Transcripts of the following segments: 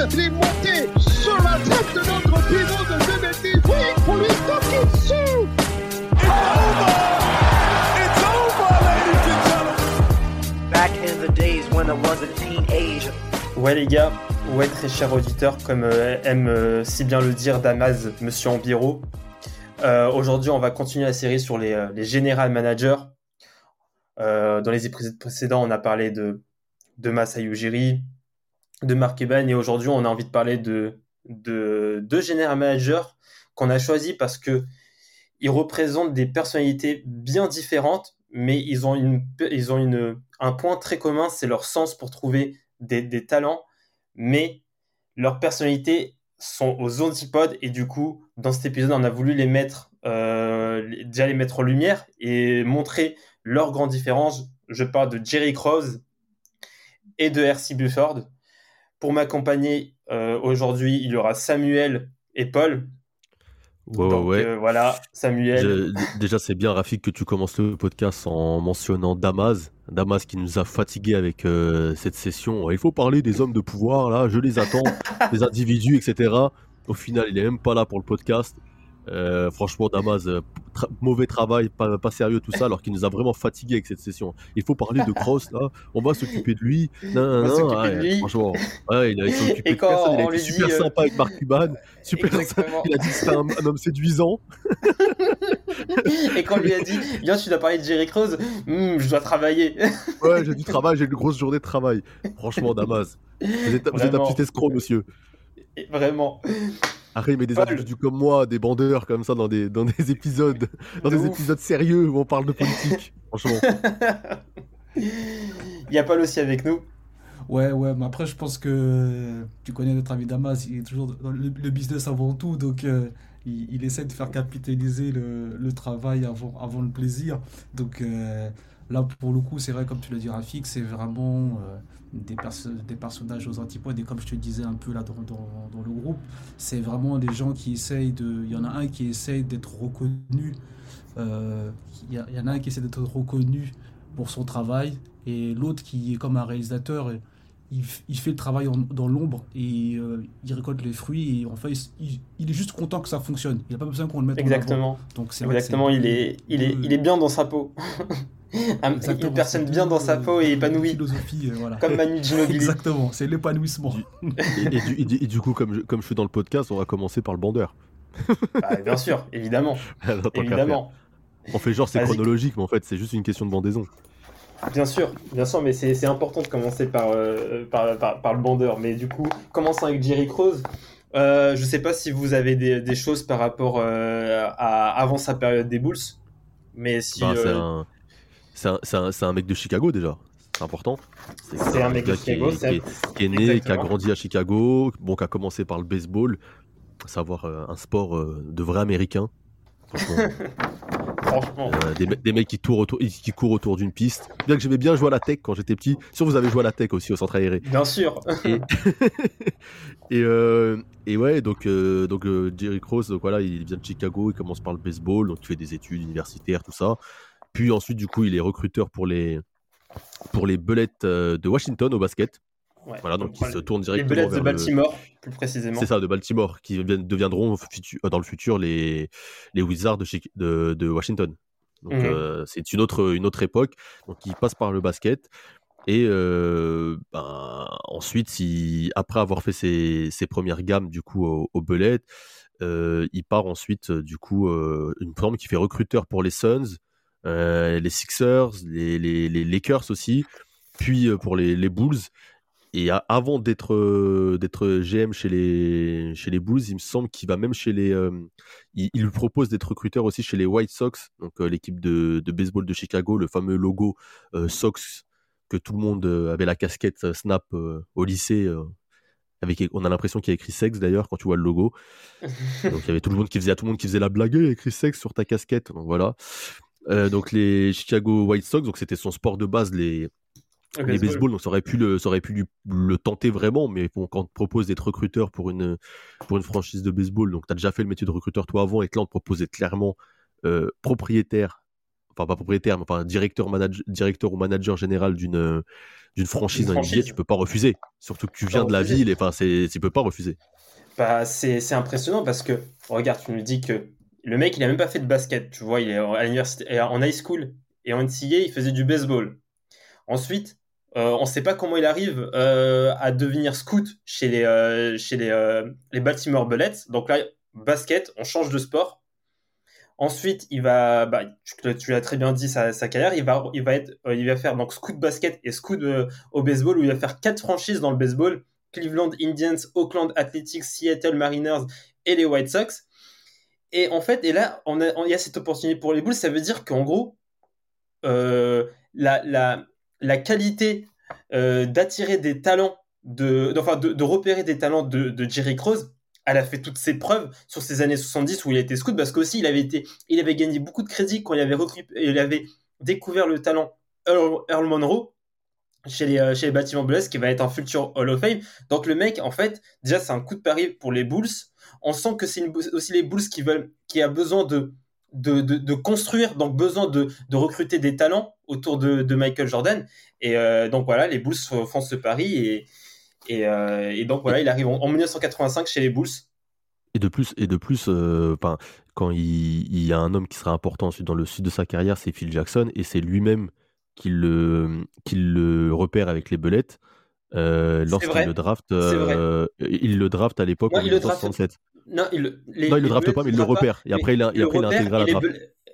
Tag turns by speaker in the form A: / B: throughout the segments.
A: Sa tête, il est monté sur la tête de notre pivot de 2 mètres. Oui, pour lui toquer dessus.
B: It's over! It's over, ladies and gentlemen!
C: Back in the days when I was a teenager.
D: Ouais les gars, ouais très cher auditeur, comme euh, aime euh, si bien le dire Damas, Monsieur Ambiro. Euh, Aujourd'hui, on va continuer la série sur les, euh, les general managers. Euh, dans les épisodes précédents, on a parlé de, de Masai Ujiri, de Mark Cuban, et aujourd'hui, on a envie de parler de, de deux general managers qu'on a choisis parce que ils représentent des personnalités bien différentes, mais ils ont, un point très commun, c'est leur sens pour trouver des, talents, mais leurs personnalités sont aux antipodes et du coup, dans cet épisode, on a voulu les mettre, euh, déjà les mettre en lumière et montrer leurs grandes différences. Je parle de Jerry Cross et de R.C. Bufford. Pour m'accompagner euh, aujourd'hui, il y aura Samuel et Paul.
E: Ouais,
D: Donc
E: ouais,
D: euh, voilà, Samuel.
E: Je- déjà, c'est bien, Rafik, que tu commences le podcast en mentionnant Damas. Damas qui nous a fatigués avec euh, cette session. Il faut parler des hommes de pouvoir, là, je les attends, des individus, etc. Au final, il est même pas là pour le podcast. Euh, franchement, Damas, euh, tra- mauvais travail, pas, pas sérieux, tout ça, alors qu'il nous a vraiment fatigués avec cette session. Il faut parler de Cross, là, on va s'occuper de lui. Non,
D: On va
E: non,
D: s'occuper
E: ouais,
D: de lui.
E: Franchement, ouais, il a s'est occupé de personne, il a
D: on
E: été
D: dit,
E: super
D: euh,
E: sympa avec Marc Cuban, super il a dit que c'était un, un homme séduisant.
D: Et quand on lui a dit, viens, tu dois parler de Jerry Cross, Hmm, je dois travailler.
E: Ouais, j'ai du travail, j'ai une grosse journée de travail. Franchement, Damas, vous êtes, vous êtes un petit escroc, monsieur.
D: Et Vraiment.
E: Après, il met des
D: Paul.
E: individus comme moi, des bandeurs comme ça dans des, dans des épisodes, dans
D: De
E: des
D: ouf.
E: épisodes sérieux où on parle de politique. Franchement.
D: Il y a Paul aussi avec nous.
F: Ouais, ouais, mais après, je pense que tu connais notre ami Damas, il est toujours dans le, le business avant tout, donc euh, il, il essaie de faire capitaliser le, le travail avant, avant le plaisir. Donc euh, là, pour le coup, c'est vrai, comme tu l'as dit, Rafik, c'est vraiment euh, des, perso- des personnages aux antipodes, et comme je te disais un peu là dans, dans, dans le groupe, c'est vraiment des gens qui essayent de. Il y en a un qui essaye d'être reconnu, euh, il y, en a un qui essaie d'être reconnu pour son travail, et l'autre qui est comme un réalisateur. il, fait le travail en- dans l'ombre et euh, il récolte les fruits et en fait il, est juste content que ça fonctionne. Il n'a pas besoin qu'on le mette en avant.
D: Exactement.
F: Donc c'est
D: Exactement,
F: c'est
D: il
F: deux-
D: est, il, est,
F: deux-
D: il est bien dans sa peau. Une personne bien dans sa peau et épanouie,
F: philosophies, euh, voilà.
D: comme Manu Ginobili.
F: Exactement, c'est l'épanouissement.
E: Et, et du, et du- et du coup, comme je, comme je suis dans le podcast, on va commencer par le bandeur.
D: Bah, bien sûr, évidemment.
E: Alors,
D: évidemment.
E: On fait genre c'est chronologique, mais en fait, c'est juste une question de bandaison.
D: Bien sûr, bien sûr, mais c'est important de commencer par, euh, par, par, par le bandeur. Mais du coup, commençons avec Jerry Cross. Euh, je sais pas si vous avez des, des choses par rapport euh, à avant sa période des Bulls, mais si
E: Bah, c'est un, mec de Chicago déjà. C'est important.
D: c'est un mec de
E: gars qui est-
D: Chicago,
E: qui est, qui est né, qui a grandi à Chicago, bon, qui a commencé par le baseball, à savoir euh, un sport euh, de vrai américain. Franchement,
D: franchement,
E: euh, des, me- des mecs qui, tournent autour, qui courent autour d'une piste. Bien que j'aimais bien jouer à la tech quand j'étais petit. Sûr, vous avez joué à la tech aussi au centre aéré.
D: bien sûr.
E: Et, et, euh, et ouais, donc, euh, donc Jerry Cross, donc voilà, il vient de Chicago, il commence par le baseball, donc il fait des études universitaires, tout ça. Puis ensuite, du coup, il est recruteur pour les, pour les Bullets euh, de Washington au basket.
D: Ouais.
E: Voilà, donc il se tourne
D: les
E: directement
D: Bullets de
E: vers le-
D: Baltimore, plus précisément.
E: C'est ça, de Baltimore, qui deviendront euh, dans le futur les, les Wizards de, de, de Washington. Donc
D: Mhm.
E: euh, c'est une autre, une autre époque. Donc il passe par le basket. Et euh, ben, ensuite, il- après avoir fait ses, ses premières gammes du coup au, au Bullet, euh, il part ensuite du coup une forme qui fait recruteur pour les Suns, les Sixers, les, les, les Lakers aussi, puis euh, pour les, les Bulls. et avant d'être euh, d'être GM chez les, chez les Bulls, il me semble qu'il va même chez les. euh, il, il lui propose d'être recruteur aussi chez les White Sox, donc euh, l'équipe de, de baseball de Chicago, le fameux logo euh, Sox que tout le monde euh, avait la casquette euh, Snap euh, au lycée. euh, avec, on a l'impression qu'il y a écrit sexe d'ailleurs quand tu vois le logo. Donc il y avait tout le monde qui faisait, à tout le monde qui faisait la blague, il y a écrit sexe sur ta casquette. Donc voilà. Euh, donc les Chicago White Sox, donc c'était son sport de base, les,
D: Le
E: les baseball, donc ça aurait pu le, ça aurait pu lui- le tenter vraiment, mais bon, quand on te propose d'être recruteur pour une, pour une franchise de baseball, donc tu as déjà fait le métier de recruteur toi avant, et que là on te propose d'être clairement euh, propriétaire, enfin pas propriétaire, mais enfin directeur, manage- directeur ou manager général d'une euh, d'une franchise dans NBA, tu peux pas refuser. Surtout que tu viens de la
D: refuser.
E: ville, et enfin tu peux pas refuser.
D: Bah, c'est c'est impressionnant parce que, regarde, tu nous dis que le mec, il a même pas fait de basket, tu vois, il est à en high school et en NCAA, il faisait du baseball. Ensuite, euh, on sait pas comment il arrive euh, à devenir scout chez les, euh, les, Baltimore Bullets. Donc là, basket, on change de sport. Ensuite, il va, bah, tu, l'as très bien dit, sa, sa carrière, il va, il être, il va faire donc scout basket et scout au baseball où il va faire quatre franchises dans le baseball. Cleveland Indians, Oakland Athletics, Seattle Mariners et les White Sox. Et en fait, et là, on a, il y a cette opportunité pour les Bulls. Ça veut dire qu'en gros, euh, la, la, la qualité euh, d'attirer des talents, de, enfin, de, repérer des talents de, Jerry Cross, elle a fait toutes ses preuves sur ces années 70 où il a été scout parce qu'aussi il avait il avait gagné beaucoup de crédit quand il avait recru- il avait découvert le talent Earl, Earl Monroe chez les, euh, chez les bâtiments Bulls qui va être un futur Hall of Fame. Donc le mec, en fait, déjà c'est un coup de pari pour les Bulls. On sent que c'est aussi les Bulls qui veulent, qui a besoin de de, de, de construire, donc besoin de, de recruter des talents autour de, de Michael Jordan. Et euh, donc voilà, les Bulls font ce pari et, et, euh, et donc voilà, il arrive en, en 1985 chez les Bulls.
E: Et de plus, et de plus, euh, quand il, il y a un homme qui sera important ensuite dans le sud de sa carrière, c'est Phil Jackson, et c'est lui-même qui le, qui le repère avec les belettes euh, lorsqu'il le draft. euh, il le draft à l'époque en
D: il le draft-
E: 1967.
D: Non, il, le- les,
E: Non, il le drafte pas, mais il le repère. Et après, il a- et après, il a intégré à la draft.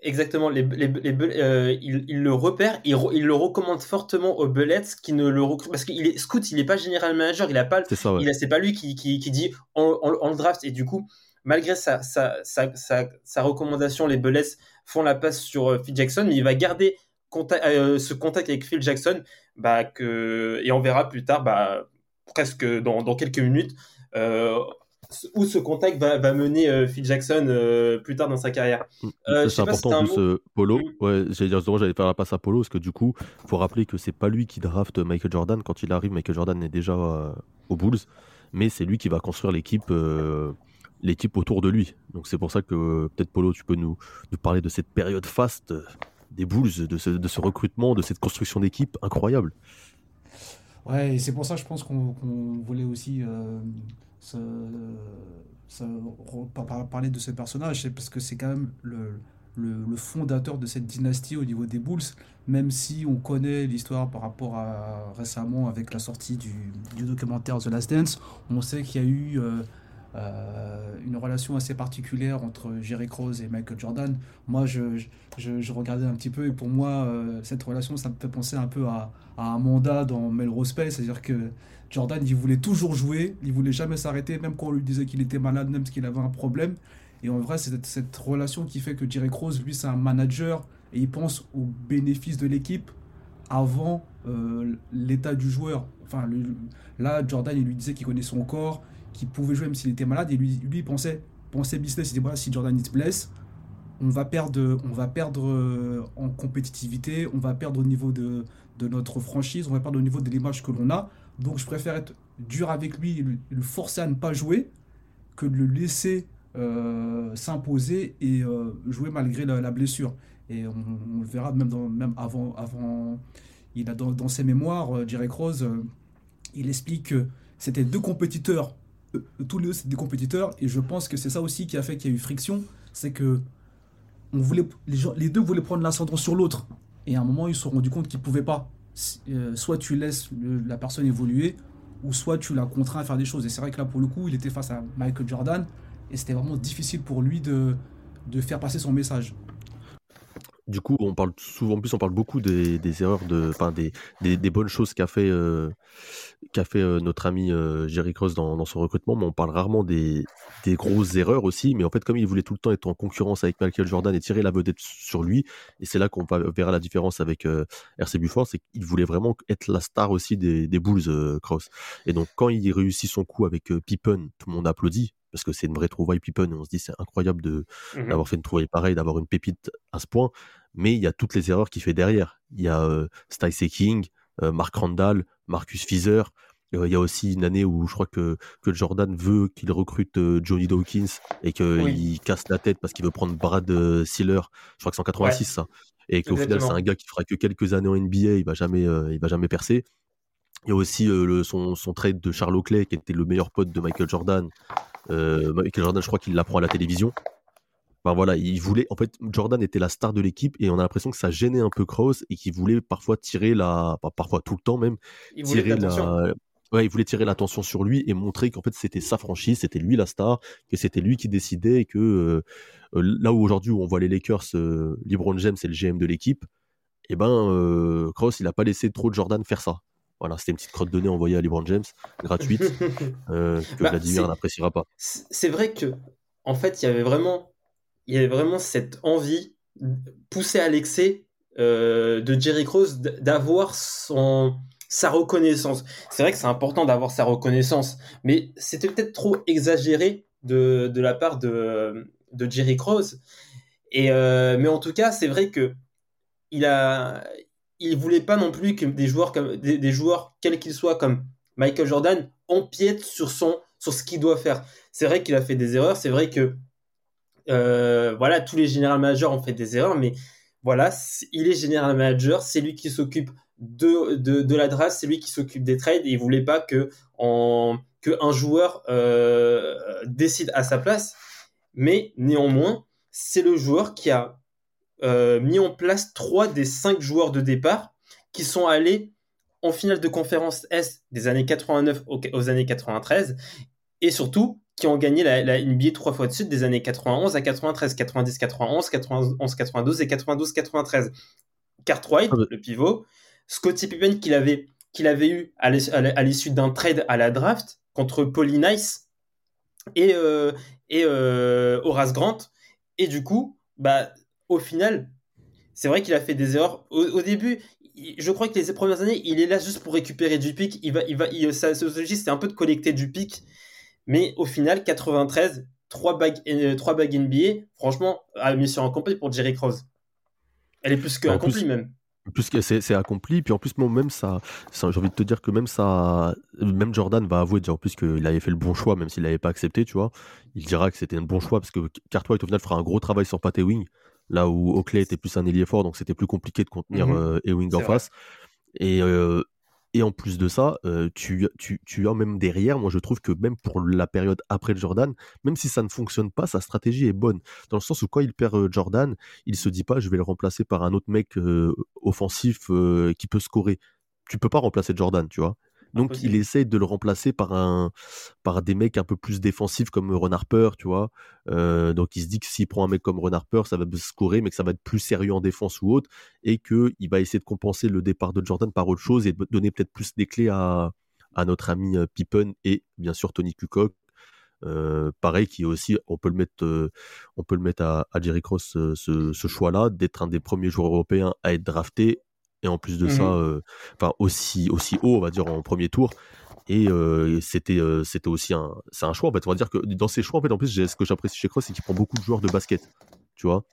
D: Exactement, les, les, les Bull- euh, il, il le repère, il, il le recommande fortement aux Bullets qui ne le recrutent parce qu'il est scout, il n'est pas général manager, il a pas,
E: C'est ouais.
D: pas lui qui, qui, qui dit on, on- on le draft et du coup, malgré sa, sa, sa, sa, sa recommandation, les Bullets font la passe sur euh, Phil Jackson, mais il va garder contact, euh, ce contact avec Phil Jackson, bah, que, et on verra plus tard, bah, presque dans, dans quelques minutes, où ce contact va, va mener euh, Phil Jackson euh, plus tard dans sa carrière.
E: Mm.
D: Euh,
E: c'est
D: si
E: important en
D: un
E: plus,
D: mot.
E: Polo.
D: Mm.
E: Ouais, j'allais dire justement, j'allais faire la passe à Polo parce que du coup, faut rappeler que c'est pas lui qui draft Michael Jordan. Quand il arrive, Michael Jordan est déjà euh, aux Bulls, mais c'est lui qui va construire l'équipe, euh, l'équipe autour de lui. Donc c'est pour ça que peut-être Polo, tu peux nous, nous parler de cette période faste des Bulls, de ce, de ce recrutement, de cette construction d'équipe incroyable.
F: Ouais, et c'est pour ça, je pense qu'on qu'on voulait aussi par- parler de ce personnage, c'est parce que c'est quand même le, le, fondateur de cette dynastie au niveau des Bulls, même si on connaît l'histoire par rapport à récemment avec la sortie du, du documentaire The Last Dance, on sait qu'il y a eu euh, euh, une relation assez particulière entre Jerry Krause et Michael Jordan. Moi, je, je, regardais un petit peu et pour moi, euh, cette relation, ça me fait penser un peu à, à un mandat dans Melrose Place, c'est-à-dire que Jordan, il voulait toujours jouer, il voulait jamais s'arrêter, même quand on lui disait qu'il était malade, même qu'il avait un problème. Et en vrai, c'est cette, relation qui fait que Jerry Krause, lui, c'est un manager et il pense aux bénéfices de l'équipe avant euh, l'état du joueur. Enfin, là, Jordan, il lui disait qu'il connaissait son corps, qu'il pouvait jouer même s'il était malade, et lui, lui il pensait, pensait business, il disait, voilà, si Jordan il se blesse, on va perdre, on va perdre euh, en compétitivité, on va perdre au niveau de, de notre franchise, on va perdre au niveau de l'image que l'on a. Donc je préfère être dur avec lui le, forcer à ne pas jouer que de le laisser euh, s'imposer et euh, jouer malgré la, blessure. Et on, le verra même, avant, il a dans, ses mémoires, euh, Jerry Krause, euh, il explique que c'était deux compétiteurs, tous les deux c'était des compétiteurs, et je pense que c'est ça aussi qui a fait qu'il y a eu friction, c'est que les deux voulaient prendre l'ascendant sur l'autre. Et à un moment, ils se sont rendus compte qu'ils ne pouvaient pas. Euh, soit tu laisses la personne évoluer, ou soit tu la contrains à faire des choses. Et c'est vrai que là, pour le coup, il était face à Michael Jordan, et c'était vraiment difficile pour lui de faire passer son message.
E: Du coup, on parle souvent, en plus, on parle beaucoup des, des erreurs, de, enfin, des, des, des bonnes choses qu'a fait, euh, qu'a fait euh, notre ami euh, Jerry Cross dans, dans son recrutement, mais on parle rarement des, des grosses erreurs aussi. Mais en fait, comme il voulait tout le temps être en concurrence avec Michael Jordan et tirer la vedette sur lui, et c'est là qu'on verra la différence avec euh, RC Bufford, c'est qu'il voulait vraiment être la star aussi des, des Bulls, euh, Cross. Et donc, quand il réussit son coup avec euh, Pippen, tout le monde applaudit. Parce que c'est une vraie trouvaille Pippen, et on se dit c'est incroyable de,
D: Mhm.
E: d'avoir fait une trouvaille pareille, d'avoir une pépite à ce point. Mais il y a toutes les erreurs qu'il fait derrière. Il y a euh, Stacey King, euh, Mark Randall, Marcus Fizer. Euh, il y a aussi une année où je crois que, que Jordan veut qu'il recrute Johnny Dawkins et qu'il
D: Oui.
E: casse la tête parce qu'il veut prendre Brad Sealer. Je crois que c'est en 86 ça. Et qu'au final, c'est un gars qui fera que quelques années en NBA, il va jamais, il va jamais percer. Il y a aussi le, son, son trade de Charles Oakley, qui était le meilleur pote de Michael Jordan. Euh, Michael Jordan, je crois qu'il l'apprend à la télévision. Enfin, voilà, il voulait. En fait, Jordan était la star de l'équipe et on a l'impression que ça gênait un peu Krause et qu'il voulait parfois tirer la. parfois tout le temps même.
D: Il
E: Tirer
D: l'attention.
E: la. Ouais, il voulait tirer l'attention sur lui et montrer qu'en fait c'était sa franchise, c'était lui la star, que c'était lui qui décidait et que euh, euh, là où aujourd'hui on voit les Lakers, euh, LeBron James c'est le GM de l'équipe, et ben euh, Krause il a pas laissé trop de Jordan faire ça. Voilà, c'était une petite crotte de nez envoyée à LeBron James, gratuite, euh, que
D: Bah,
E: Vladimir n'appréciera pas.
D: c'est vrai que en fait il y avait vraiment il y avait vraiment cette envie poussée à l'excès euh, de Jerry d- d'avoir son sa reconnaissance. C'est vrai que c'est important d'avoir sa reconnaissance, mais c'était peut-être trop exagéré de, de la part de, de Jerry Krause. Et euh, mais en tout cas, c'est vrai que il a il voulait pas non plus que des joueurs des, joueurs quels qu'ils soient comme Michael Jordan empiètent sur son sur ce qu'il doit faire. C'est vrai qu'il a fait des erreurs, c'est vrai que euh, voilà, tous les general managers ont fait des erreurs, mais voilà, il est general manager, c'est lui qui s'occupe de, de, la draft, c'est lui qui s'occupe des trades, et il voulait pas que, en, joueur euh, décide à sa place, mais néanmoins, c'est le joueur qui a euh, mis en place trois des cinq joueurs de départ qui sont allés en finale de conférence Est des années 89 aux, années 93 et surtout qui ont gagné la, la NBA trois fois de suite des années 91 à 93, 90, 91, 91, 92 et 92, 93. Cartwright, le pivot, Scottie Pippen qu'il avait, qu'il avait eu à l'issue d'un trade à la draft contre Paulie Nice et, euh, et euh, Horace Grant. Et du coup, bah, au final, c'est vrai qu'il a fait des erreurs. Au, au début, je crois que les premières années, il est là juste pour récupérer du pic. Il va, il va, il, sa stratégie, c'était un peu de collecter du pic. Mais au final, 93, 3 bagues, euh, trois bagues NBA, franchement, à mission accomplie pour Jerry Krause. Elle est plus que
E: En plus-
D: accomplie même.
E: plus que c'est c'est accompli puis en plus moi même ça, ça- j'ai envie de te dire que même ça même Jordan va avouer déjà en plus qu'il avait fait le bon choix même s'il l'avait pas accepté tu vois il dira que c'était un bon choix parce que Cartwright au final fera un gros travail sur Pat Ewing là où Oakley était plus un ailier fort donc c'était plus compliqué de contenir
D: Mhm.
E: euh, Ewing en
D: vrai.
E: face et euh, et en plus de ça, euh, tu, tu, tu as même derrière, moi je trouve que même pour la période après le Jordan, même si ça ne fonctionne pas, sa stratégie est bonne. Dans le sens où quand il perd Jordan, il se dit pas je vais le remplacer par un autre mec offensif qui peut scorer. Tu peux pas remplacer Jordan, tu vois. Donc
D: Impossible.
E: il essaye de le remplacer par un par des mecs un peu plus défensifs comme Ron Harper, tu vois? Euh, donc il se dit que s'il prend un mec comme Ron Harper, ça va scorer, mais que ça va être plus sérieux en défense ou autre, et que il va essayer de compenser le départ de Jordan par autre chose et de donner peut-être plus des clés à à notre ami euh, Pippen et bien sûr Tony Kukoc. Euh, pareil, qui est aussi, on peut le mettre, euh, on peut le mettre à, à Jerry Cross ce choix-là d'être un des premiers joueurs européens à être drafté et en plus de ça, euh, enfin aussi aussi haut, on va dire en premier tour. Et euh, c'était euh, c'était aussi un c'est un choix en fait. On va dire que dans ces choix en fait en plus j'ai- ce que j'apprécie chez Cross c'est qu'il prend beaucoup de joueurs de basket. Tu vois,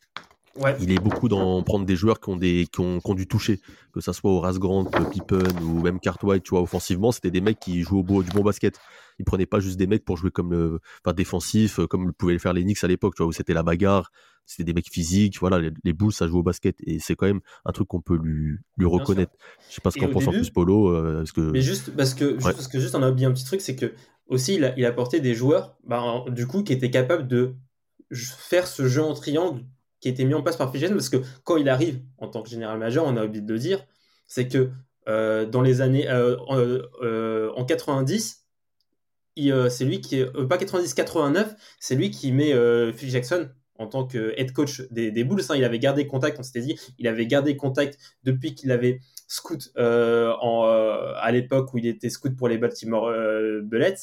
D: Ouais.
E: il est beaucoup dans prendre des joueurs qui ont des qui ont, qui ont dû toucher, que ça soit Horace Grant, Pippen ou même Cartwright. Tu vois, offensivement c'était des mecs qui jouaient au beau, du bon basket. Il prenait pas juste des mecs pour jouer comme le enfin défensif euh, comme le pouvaient le faire les Knicks à l'époque. Tu vois où c'était la bagarre. C'était des mecs physiques. Voilà, les, les Bulls ça joue au basket et c'est quand même un truc qu'on peut lui lui reconnaître. Je sais pas ce
D: au
E: pense en plus Polo. euh, parce que
D: Mais juste parce que, juste
E: Ouais.
D: parce que juste on a oublié un petit truc, c'est que aussi il a, il a apporté des joueurs, bah, du coup, qui étaient capables de faire ce jeu en triangle qui a été mis en place par Jackson, parce que quand il arrive en tant que général majeur, on a oublié de le dire, c'est que euh, dans les années euh, en, euh, en 90, il, euh, c'est lui qui pas 90, 89, c'est lui qui met Phil Jackson en tant que head coach des, des Bulls. hein. Il avait gardé contact, on s'était dit, il avait gardé contact depuis qu'il avait scout à l'époque où il était scout pour les Baltimore euh, Bullets.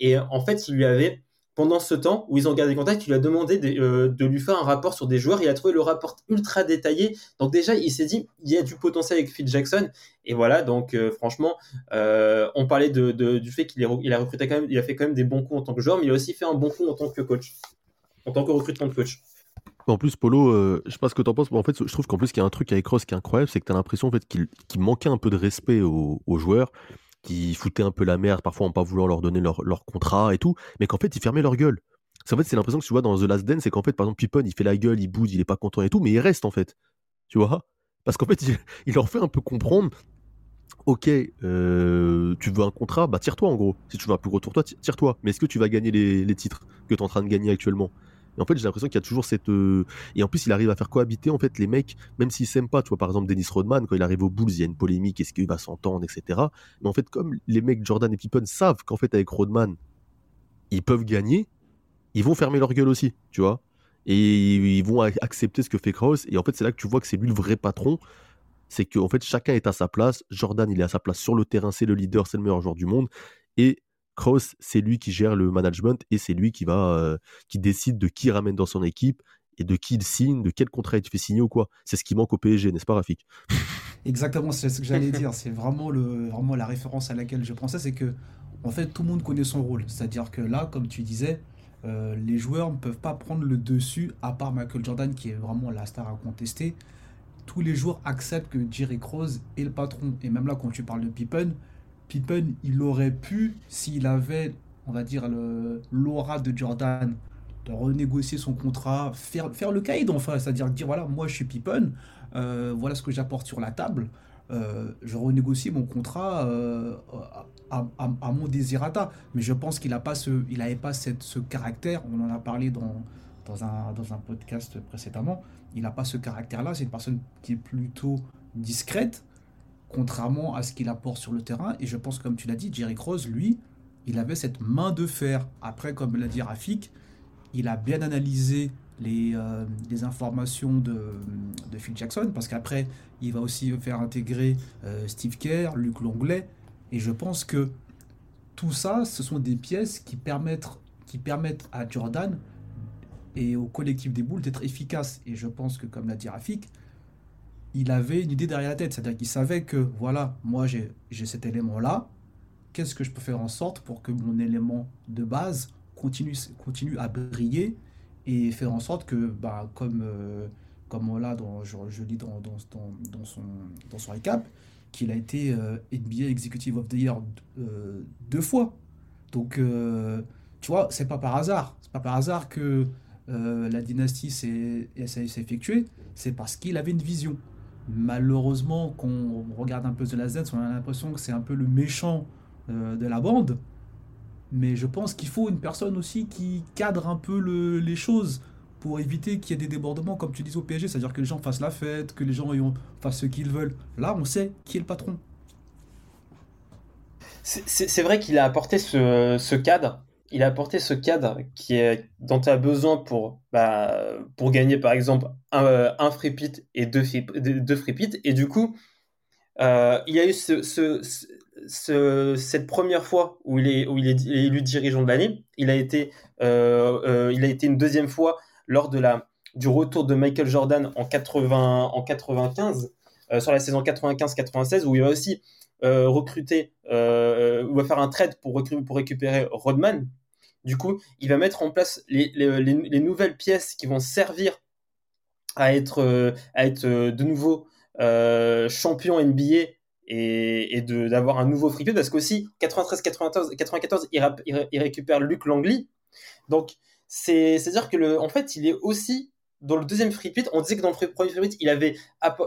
D: Et en fait, il lui avait, pendant ce temps où ils ont gardé contact, il lui a demandé de, euh, de lui faire un rapport sur des joueurs. Il a trouvé le rapport ultra détaillé. Donc déjà, il s'est dit, il y a du potentiel avec Phil Jackson. Et voilà, donc euh, franchement, euh, on parlait du fait qu'il a recruté quand il a fait quand même des bons coups en tant que joueur, mais il a aussi fait un bon coup en tant que coach, en tant que recrutement de coach.
E: En plus, Polo, euh, je sais pas ce que t'en penses, en fait, je trouve qu'en plus, qu'il y a un truc avec Ross qui est incroyable, c'est que t'as l'impression en fait, qu'il manquait un peu de respect aux joueurs, qui foutaient un peu la merde, parfois en pas voulant leur donner leur, contrat et tout, mais qu'en fait, ils fermaient leur gueule. C'est en fait, c'est l'impression que tu vois dans The Last Dance, c'est qu'en fait, par exemple, Pippen, il fait la gueule, il bouge, il est pas content et tout, mais il reste en fait. Tu vois? Parce qu'en fait, il, leur fait un peu comprendre Ok, euh, tu veux un contrat, bah tire-toi en gros. Si tu veux un plus gros tour, toi, ti- tire-toi. Mais est-ce que tu vas gagner les, les titres que tu es en train de gagner actuellement? Et en fait, j'ai l'impression qu'il y a toujours cette. euh, Et en plus, il arrive à faire cohabiter en fait les mecs, même s'ils s'aiment pas. Tu vois, par exemple, Dennis Rodman, quand il arrive aux Bulls, il y a une polémique, est-ce qu'il va s'entendre, etc. Mais en fait, comme les mecs Jordan et Pippen savent qu'en fait, avec Rodman, ils peuvent gagner, ils vont fermer leur gueule aussi, tu vois. Et ils vont ac- accepter ce que fait Krause. Et en fait, c'est là que tu vois que c'est lui le vrai patron. C'est que en fait, chacun est à sa place. Jordan, il est à sa place sur le terrain, c'est le leader, c'est le meilleur joueur du monde. Et Krause, c'est lui qui gère le management et c'est lui qui va, euh, qui décide de qui il ramène dans son équipe et de qui il signe, de quel contrat il fait signer ou quoi. C'est ce qui manque au PSG, n'est-ce pas, Rafik?
F: Exactement, c'est ce que j'allais dire. C'est vraiment, le, vraiment la référence à laquelle je pensais, c'est que en fait tout le monde connaît son rôle. C'est-à-dire que là, comme tu disais, euh, les joueurs ne peuvent pas prendre le dessus, à part Michael Jordan qui est vraiment la star à contester. Tous les joueurs acceptent que Jerry Rose est le patron. Et même là, quand tu parles de Pippen, Pippen, il aurait pu, s'il avait, on va dire, l'aura de Jordan, de renégocier son contrat, faire, faire le caïd enfin, c'est-à-dire dire voilà, moi je suis Pippen, euh, voilà ce que j'apporte sur la table, euh, je renégocie mon contrat euh, à, à- mon désirata. Mais je pense qu'il n'avait pas, ce, pas cette, ce caractère, on en a parlé dans, dans, un, dans un podcast précédemment, il n'a pas ce caractère-là, c'est une personne qui est plutôt discrète, contrairement à ce qu'il apporte sur le terrain. Et je pense, comme tu l'as dit, Jerry Rose, lui, il avait cette main de fer. Après, comme l'a dit Rafik, il a bien analysé les, euh, informations de, Phil Jackson, parce qu'après, il va aussi faire intégrer euh, Steve Kerr, Luc Longley, et je pense que tout ça, ce sont des pièces qui permettent, qui permettent à Jordan et au collectif des boules d'être efficaces. Et je pense que, comme l'a dit Rafik, il avait une idée derrière la tête, c'est-à-dire qu'il savait que, voilà, moi j'ai cet élément-là, qu'est-ce que je peux faire en sorte pour que mon élément de base continue, continue à briller et faire en sorte que, bah, comme, euh, comme on l'a je, je lis dans, dans, dans, dans son, dans son récap, qu'il a été euh, NBA Executive of the Year euh, deux fois. Donc, tu vois, c'est pas par hasard. C'est pas par hasard que la dynastie s'est effectuée. C'est parce qu'il avait une vision. Malheureusement, quand on regarde un peu The Last Dance, on a l'impression que c'est un peu le méchant euh, de la bande. Mais je pense qu'il faut une personne aussi qui cadre un peu le- les choses pour éviter qu'il y ait des débordements, comme tu dis au PSG, c'est-à-dire que les gens fassent la fête, que les gens fassent ce qu'ils veulent. Là, on sait qui est le patron.
D: C'est- vrai qu'il a apporté ce cadre. Il a apporté ce cadre qui est, dont tu as besoin pour, bah, pour gagner, par exemple, un, euh, un free pit et deux, free- deux free pits. Et du coup, euh, il y a eu ce, ce- ce- ce- cette première fois où il est, où il est, élu dirigeant de l'année. Il a été, euh, il a été une deuxième fois lors de la, du retour de Michael Jordan en, 80, en 95, euh, sur la saison 95-96, où il va aussi euh, recruter, euh, ou va faire un trade pour, recru- pour récupérer Rodman. Du coup, il va mettre en place les, les, les- les nouvelles pièces qui vont servir à être, euh, à être de nouveau champion NBA et, et d'avoir un nouveau free parce qu'aussi 93-94, 94, il, récupère Luc Langley. Donc, c'est à dire que le, en fait, il est aussi dans le deuxième free. On disait que dans le premier free il avait,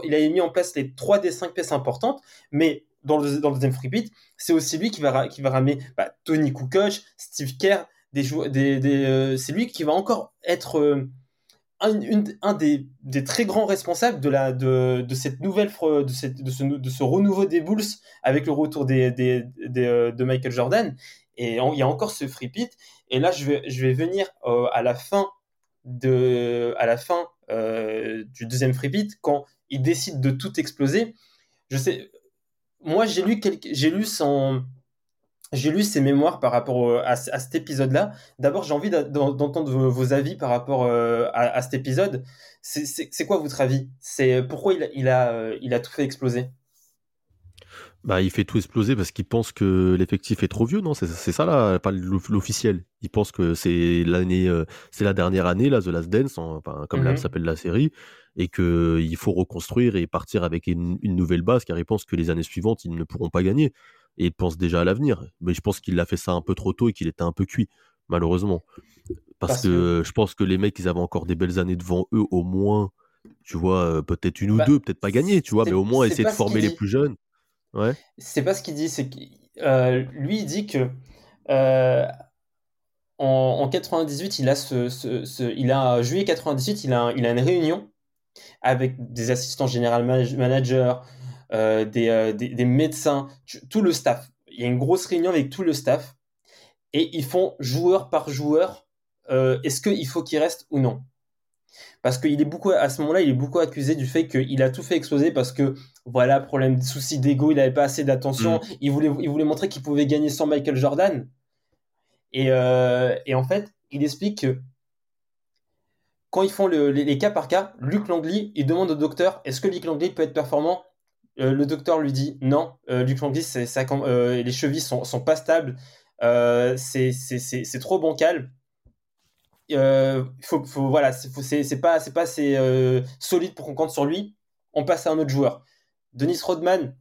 D: il avait mis en place les 3 des 5 pièces importantes, mais dans le, deuxième free pit, c'est aussi lui qui va, qui va ramener bah, Tony Kukoc, Steve Kerr, des des, des, euh, c'est lui qui va encore être euh, un, une- un des, des très grands responsables de, la, de, de cette nouvelle de, cette, de, ce, de ce renouveau des Bulls avec le retour des, des, euh, de Michael Jordan. Et il y a encore ce free pit. Et là, je vais, je vais venir à la fin de, à la fin du deuxième free beat, quand il décide de tout exploser, je sais, moi j'ai lu, quelques- j'ai lu son, j'ai lu ses mémoires par rapport à, cet épisode-là. D'abord, j'ai envie d'entendre vos, avis par rapport euh, à, cet épisode. C'est- quoi votre avis? C'est pourquoi il, a- il a, euh, il a tout fait exploser?
E: Bah, il fait tout exploser parce qu'il pense que l'effectif est trop vieux, non? C'est ça là, pas l'off- l'officiel. Il pense que c'est l'année, euh, c'est la dernière année là, The Last Dance, en- enfin, comme là
D: Mhm.
E: s'appelle la série, et que il faut reconstruire et partir avec une, une nouvelle base, car il pense que les années suivantes ils ne pourront pas gagner. Et il pense déjà à l'avenir. Mais je pense qu'il a fait ça un peu trop tôt et qu'il était un peu cuit, malheureusement. Parce,
D: Parce
E: que, je pense que les mecs, ils avaient encore des belles années devant eux, au moins. Tu vois, euh, peut-être une ou
D: Bah,
E: deux, peut-être pas gagner, tu vois, mais au moins essayer de
D: qu'il
E: former les plus jeunes. Ouais.
D: C'est pas ce qu'il dit, c'est que euh, lui il dit que euh, en, en 98, il a ce, ce- ce- il a juillet 98, il a, il a une réunion avec des assistants général manag- managers, euh, des, euh, des, des médecins, tu- tout le staff. Il y a une grosse réunion avec tout le staff et ils font joueur par joueur. euh, Est-ce qu'il faut qu'il reste ou non? Parce qu'il est beaucoup à ce moment-là, il est beaucoup accusé du fait qu'il a tout fait exploser parce que voilà, problème, souci d'ego, il n'avait pas assez d'attention. Il, voulait, il voulait montrer qu'il pouvait gagner sans Michael Jordan. Et, et en fait, il explique que quand ils font le- les, cas par cas, Luc Langley, il demande au docteur est-ce que Luc Langley peut être performant? Euh, Le docteur lui dit non, euh, Luc Langley, euh, les chevilles sont, sont pas stables, c'est trop bancal. Voilà, c'est pas, assez solide pour qu'on compte sur lui. On passe à un autre joueur. Dennis Rodman,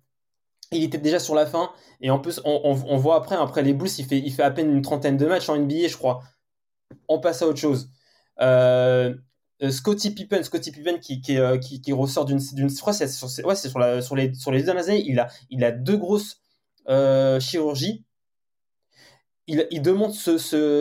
D: il était déjà sur la fin. Et en plus, on voit après, après les Bulls, il fait, il fait à peine une trentaine de matchs en NBA, je crois. On passe à autre chose. Euh, euh, Scottie Pippen, Scottie Pippen qui, euh, qui, qui ressort d'une, d'une, je crois c'est sur, ouais, c'est sur, la, sur, les, sur les deux dernières années, il a, il a deux grosses chirurgies. Il, il, demande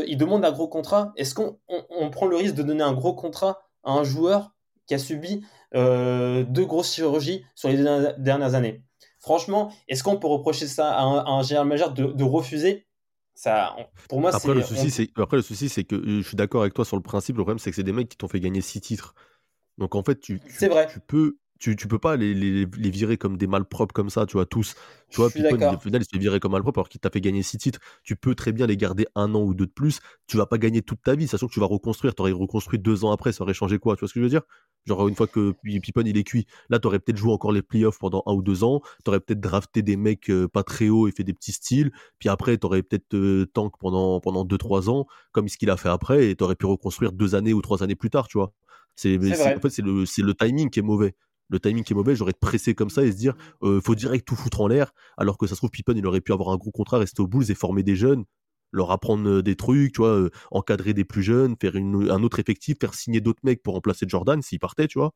D: il demande un gros contrat. Est-ce qu'on on, prend le risque de donner un gros contrat à un joueur qui a subi deux grosses chirurgies sur les deux dernières- années? Franchement, est-ce qu'on peut reprocher ça à un, à général majeur de, de refuser? Ça, Pour moi,
E: Après le, souci,
D: on-.
E: Après, le souci, c'est que euh, je suis d'accord avec toi sur le principe. Le problème, c'est que c'est des mecs qui t'ont fait gagner 6 titres. Donc en fait, tu, tu,
D: C'est vrai.
E: tu peux. Tu, tu peux pas les, les, les virer comme des malpropres comme ça, tu vois, tous. Tu vois, Pippen, au final, il se fait virer comme malpropre alors qu'il t'a fait gagner 6 titres. Tu peux très bien les garder un an ou deux de plus. Tu vas pas gagner toute ta vie, sachant que tu vas reconstruire. Tu aurais reconstruit deux ans après, ça aurait changé quoi Tu vois ce que je veux dire? Genre, une fois que Pi- Pippen il est cuit, là, tu aurais peut-être joué encore les playoffs pendant un ou deux ans. Tu aurais peut-être drafté des mecs euh, pas très hauts et fait des petits styles. Puis après, tu aurais peut-être euh, tank pendant, pendant deux, trois ans, comme ce qu'il a fait après, et tu aurais pu reconstruire deux années ou trois années plus tard, tu vois? C'est, en fait, c'est le, c'est le timing qui est mauvais. Le timing est mauvais, j'aurais pressé comme ça et se dire, euh, faut direct tout foutre en l'air, alors que ça se trouve, Pippen, il aurait pu avoir un gros contrat, rester aux Bulls et former des jeunes, leur apprendre euh, des trucs, tu vois, euh, encadrer des plus jeunes, faire un autre effectif, faire signer d'autres mecs pour remplacer Jordan s'il partait, tu vois,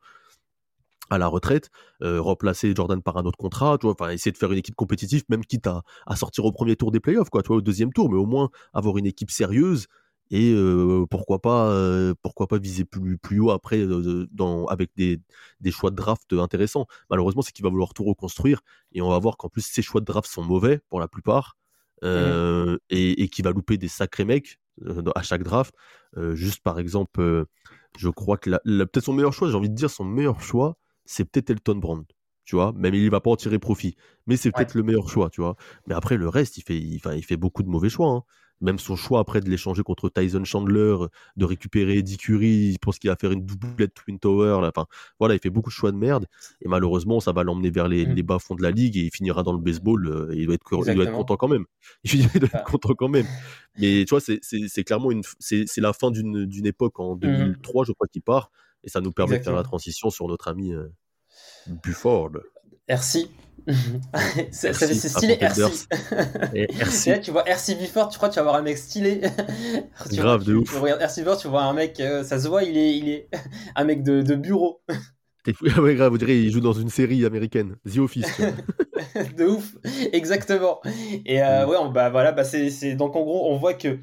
E: à la retraite, remplacer Jordan par un autre contrat, tu vois, enfin, essayer de faire une équipe compétitive, même quitte à, à sortir au premier tour des playoffs, quoi, tu vois, au deuxième tour, mais au moins avoir une équipe sérieuse et euh, pourquoi pas euh, pourquoi pas viser plus, plus haut après euh, dans, avec des, des choix de draft intéressants. Malheureusement, c'est qu'il va vouloir tout reconstruire et on va voir qu'en plus ces choix de draft sont mauvais pour la plupart euh, et, et qu'il va louper des sacrés mecs à chaque draft. Juste par exemple, je crois que la- la- peut-être son meilleur choix, j'ai envie de dire son meilleur choix, c'est peut-être Elton Brand. Tu vois, même il va pas en tirer profit, mais c'est peut-être le meilleur choix, tu vois? Mais après le reste, il fait, il, enfin, il fait beaucoup de mauvais choix. hein. Même son choix après de l'échanger contre Tyson Chandler, de récupérer Eddie Curry, il pense qu'il va faire une doublette Twin Tower. Là. Enfin, voilà, il fait beaucoup de choix de merde. Et malheureusement, ça va l'emmener vers les,
D: Mm.
E: les bas-fonds de la ligue et il finira dans le baseball. euh, et il, doit être, il doit être
D: Exactement.
E: content quand même. Il doit être
D: Ah.
E: content quand même. Mais tu vois, c'est- clairement une, c'est la fin d'une époque en 2003, je crois qu'il part. Et ça nous permet de faire la transition sur notre ami euh, Bufford.
D: RC. c'est stylé, RC.
E: Et
D: Et
E: RC.
D: là, tu vois RC Buford, tu crois que tu vas avoir un mec stylé. Tu vois,
E: Grave, de
D: tu-
E: ouf.
D: Tu regardes RC Buford, tu vois un mec, euh, ça se voit, il est, il est un mec de, de bureau.
E: T'es fou- ouais, grave, vous direz, il joue dans une série américaine, The Office.
D: de ouf, exactement. Et euh,
E: Mm.
D: ouais, on- bah voilà, bah c'est, c'est- donc en gros, on voit que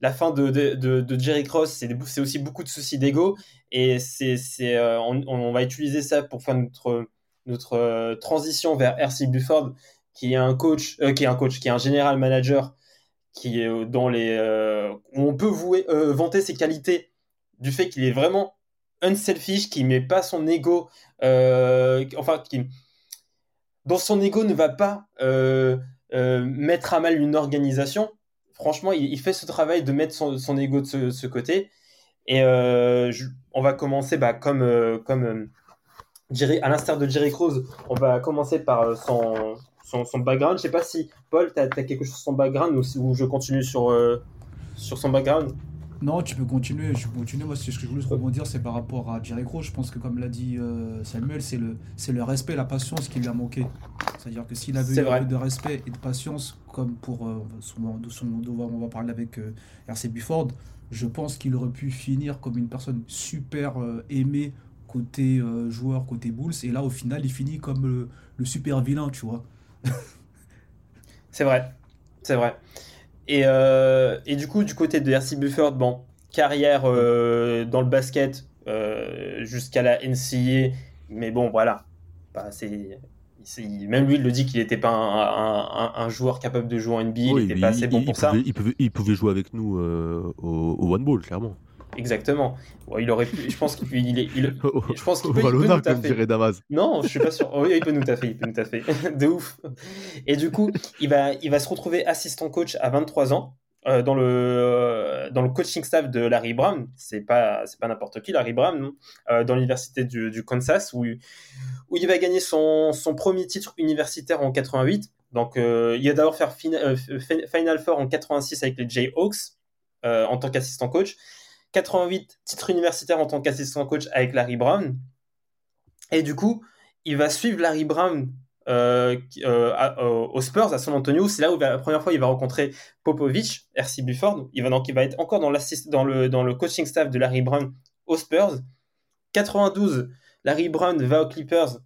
D: la fin de, de, de, de Jerry Cross, c'est, aussi beaucoup de soucis d'ego, et c'est, c'est, euh, on, on va utiliser ça pour faire notre, notre euh, transition vers RC Bufford, qui est un coach, euh, qui est un coach, qui est un général manager, qui est euh, dans les, euh, où on peut vouer, vanter ses qualités du fait qu'il est vraiment unselfish, qui met pas son ego, enfin, qui, dont son ego ne va pas mettre à mal une organisation. Franchement, il, fait ce travail de mettre son, son ego de ce, côté. Et on va commencer bah, comme, comme Jerry- à l'instar de Jerry Cruz, on va commencer par euh, son, son, son background. Je sais pas si, Paul, tu as, quelque chose sur son background ou, si- ou je continue sur, euh, sur son background?
F: Non, tu peux continuer. Je peux continuer. Moi, c'est ce que je voulais rebondir, c'est par rapport à Jerry Crow. Je pense que, comme l'a dit euh, Samuel, c'est le, c'est le respect, la patience qui lui a manqué. C'est-à-dire que s'il avait eu
D: vrai.
F: un peu de respect et de patience, comme pour euh, son, de son, de- on va parler avec euh, RC Bufford, je pense qu'il aurait pu finir comme une personne super aimée côté euh, joueur, côté Bulls. Et là, au final, il finit comme le, le super vilain, tu vois.
D: C'est vrai, c'est vrai. Et, euh, et du coup, du côté de RC Bufford, bon, carrière euh, dans le basket euh, jusqu'à la NCAA, mais bon, voilà. Bah, c'est, c'est- même lui, il le dit qu'il n'était pas un, un- un- un joueur capable de jouer en NBA, il n'était pas assez bon
E: il
D: pour ça.
E: pouvait, il, pouvait, il pouvait jouer avec nous euh, au, au One Ball, clairement.
D: Exactement. Bon, il aurait pu, je pense qu'il il est- il- je pense qu'il peut, il peut nous taffer.
E: Damas.
D: Non, je suis pas sûr. Oh, il peut nous taffer, il peut nous taffer. De ouf. Et du coup, il va, il va se retrouver assistant coach à 23 ans euh, dans, le, euh, dans le coaching staff de Larry Brown. C'est pas, c'est pas n'importe qui, Larry Brown, non Euh, dans l'université du, du Kansas, où, où il va gagner son, son premier titre universitaire en 88. Donc, euh, il va d'abord faire fina- fi- Final Four en 86 avec les Jayhawks en tant qu'assistant coach. 88 titres universitaires en tant qu'assistant coach avec Larry Brown. Et du coup, il va suivre Larry Brown euh, euh, euh, aux Spurs à San Antonio. C'est là où la première fois il va rencontrer Popovich, RC Bufford. Il va donc il va être encore dans, dans, le, coaching staff de Larry Brown aux Spurs. 92, Larry Brown va aux Clippers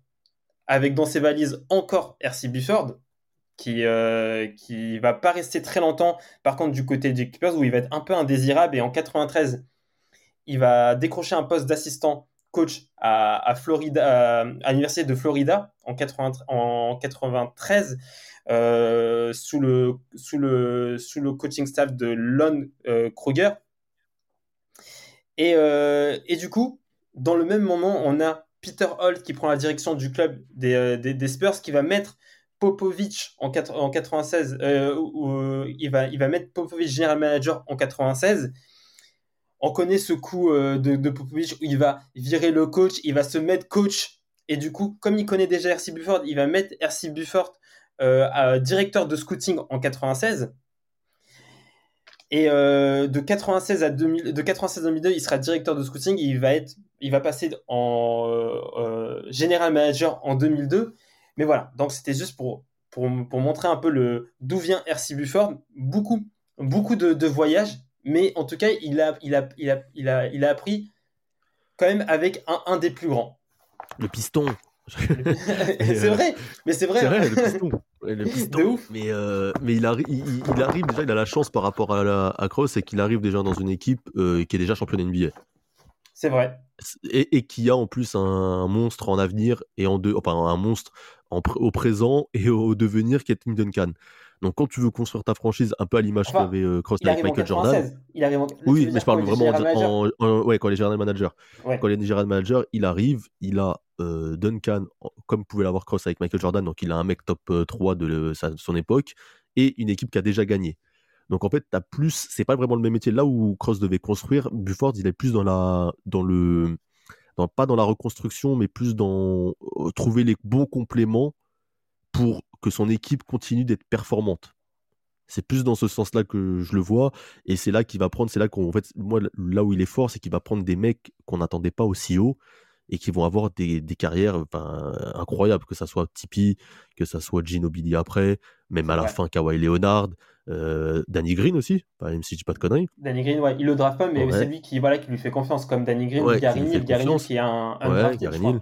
D: avec dans ses valises encore RC Bufford qui qui va pas rester très longtemps par contre du côté des Clippers où il va être un peu indésirable et en 93 il va décrocher un poste d'assistant coach à, à Florida à, l'université de Florida en, 80 en 93 euh, sous le sous le sous le coaching staff de Lon euh, Kruger. Et euh, et du coup dans le même moment on a Peter Holt qui prend la direction du club des, des, Spurs qui va mettre Popovich en, quatre- en 96 euh, où, où il va il va mettre Popovich general manager en 96 on connaît ce coup euh, de, Popovich où il va virer le coach, il va se mettre coach, et du coup, comme il connaît déjà RC Bufford, il va mettre RC Bufford euh, à directeur de scouting en 96. Et euh, de 96 à 2000, de 96 à 2002, il sera directeur de scouting. Il va passer en general manager en 2002. Mais voilà, donc c'était juste pour, montrer un peu le d'où vient RC Bufford. Beaucoup beaucoup de voyages, mais en tout cas, il a, il a, il a, il a, il a appris quand même avec un, un des plus grands.
E: Le piston.
D: c'est vrai, mais c'est vrai.
E: C'est
D: hein.
E: le piston. Ouais, le piston.
D: De ouf.
E: Mais, euh, mais il, arri- il, il- il arrive déjà, il a la chance par rapport à, la, à Kroos, c'est qu'il arrive déjà dans une équipe euh, qui est déjà championne NBA.
D: C'est vrai.
E: Et, et qui a en plus un, monstre en avenir et en deux, enfin un monstre en pr- au présent et au devenir qui est Tim Duncan. Donc quand tu veux construire ta franchise un peu à l'image
D: Enfin,
E: qu'avait euh,
D: Il
E: avec Michael Jordan.
D: 96. Il arrive en... tu veux
E: Oui, mais je parle
D: quand il est
E: vraiment
D: general manager
E: en, en- ouais, quand les general managers.
D: Ouais.
E: Quand les general managers, il arrive, il a euh, Duncan, comme pouvait l'avoir Cross avec Michael Jordan, donc il a un mec top euh, 3 de le- sa- son époque, et une équipe qui a déjà gagné. Donc en fait, t'as plus, c'est pas vraiment le même métier. Là où Cross devait construire, Bufford, il est plus dans la, dans le, dans, pas dans la reconstruction, mais plus dans euh, trouver les bons compléments pour que son équipe continue d'être performante. C'est plus dans ce sens-là que je le vois, et c'est là qu'il va prendre, c'est là qu'on, en fait, moi, là où il est fort, c'est qu'il va prendre des mecs qu'on n'attendait pas aussi haut, et qui vont avoir des, des carrières incroyables, que ça soit Tipeee, que ça soit Ginobili après, même à la
D: Ouais.
E: fin Kawhi Leonard, euh, Danny Green aussi, même si je dis pas de conneries.
D: Danny Green, ouais, il le draft pas, mais
E: Ouais.
D: c'est lui qui, voilà, qui lui fait confiance, comme Danny Green
E: Ouais, qui confiance.
D: qui est un, un
E: Ouais,
D: drafté,
E: Gary
D: je crois.
E: Neal.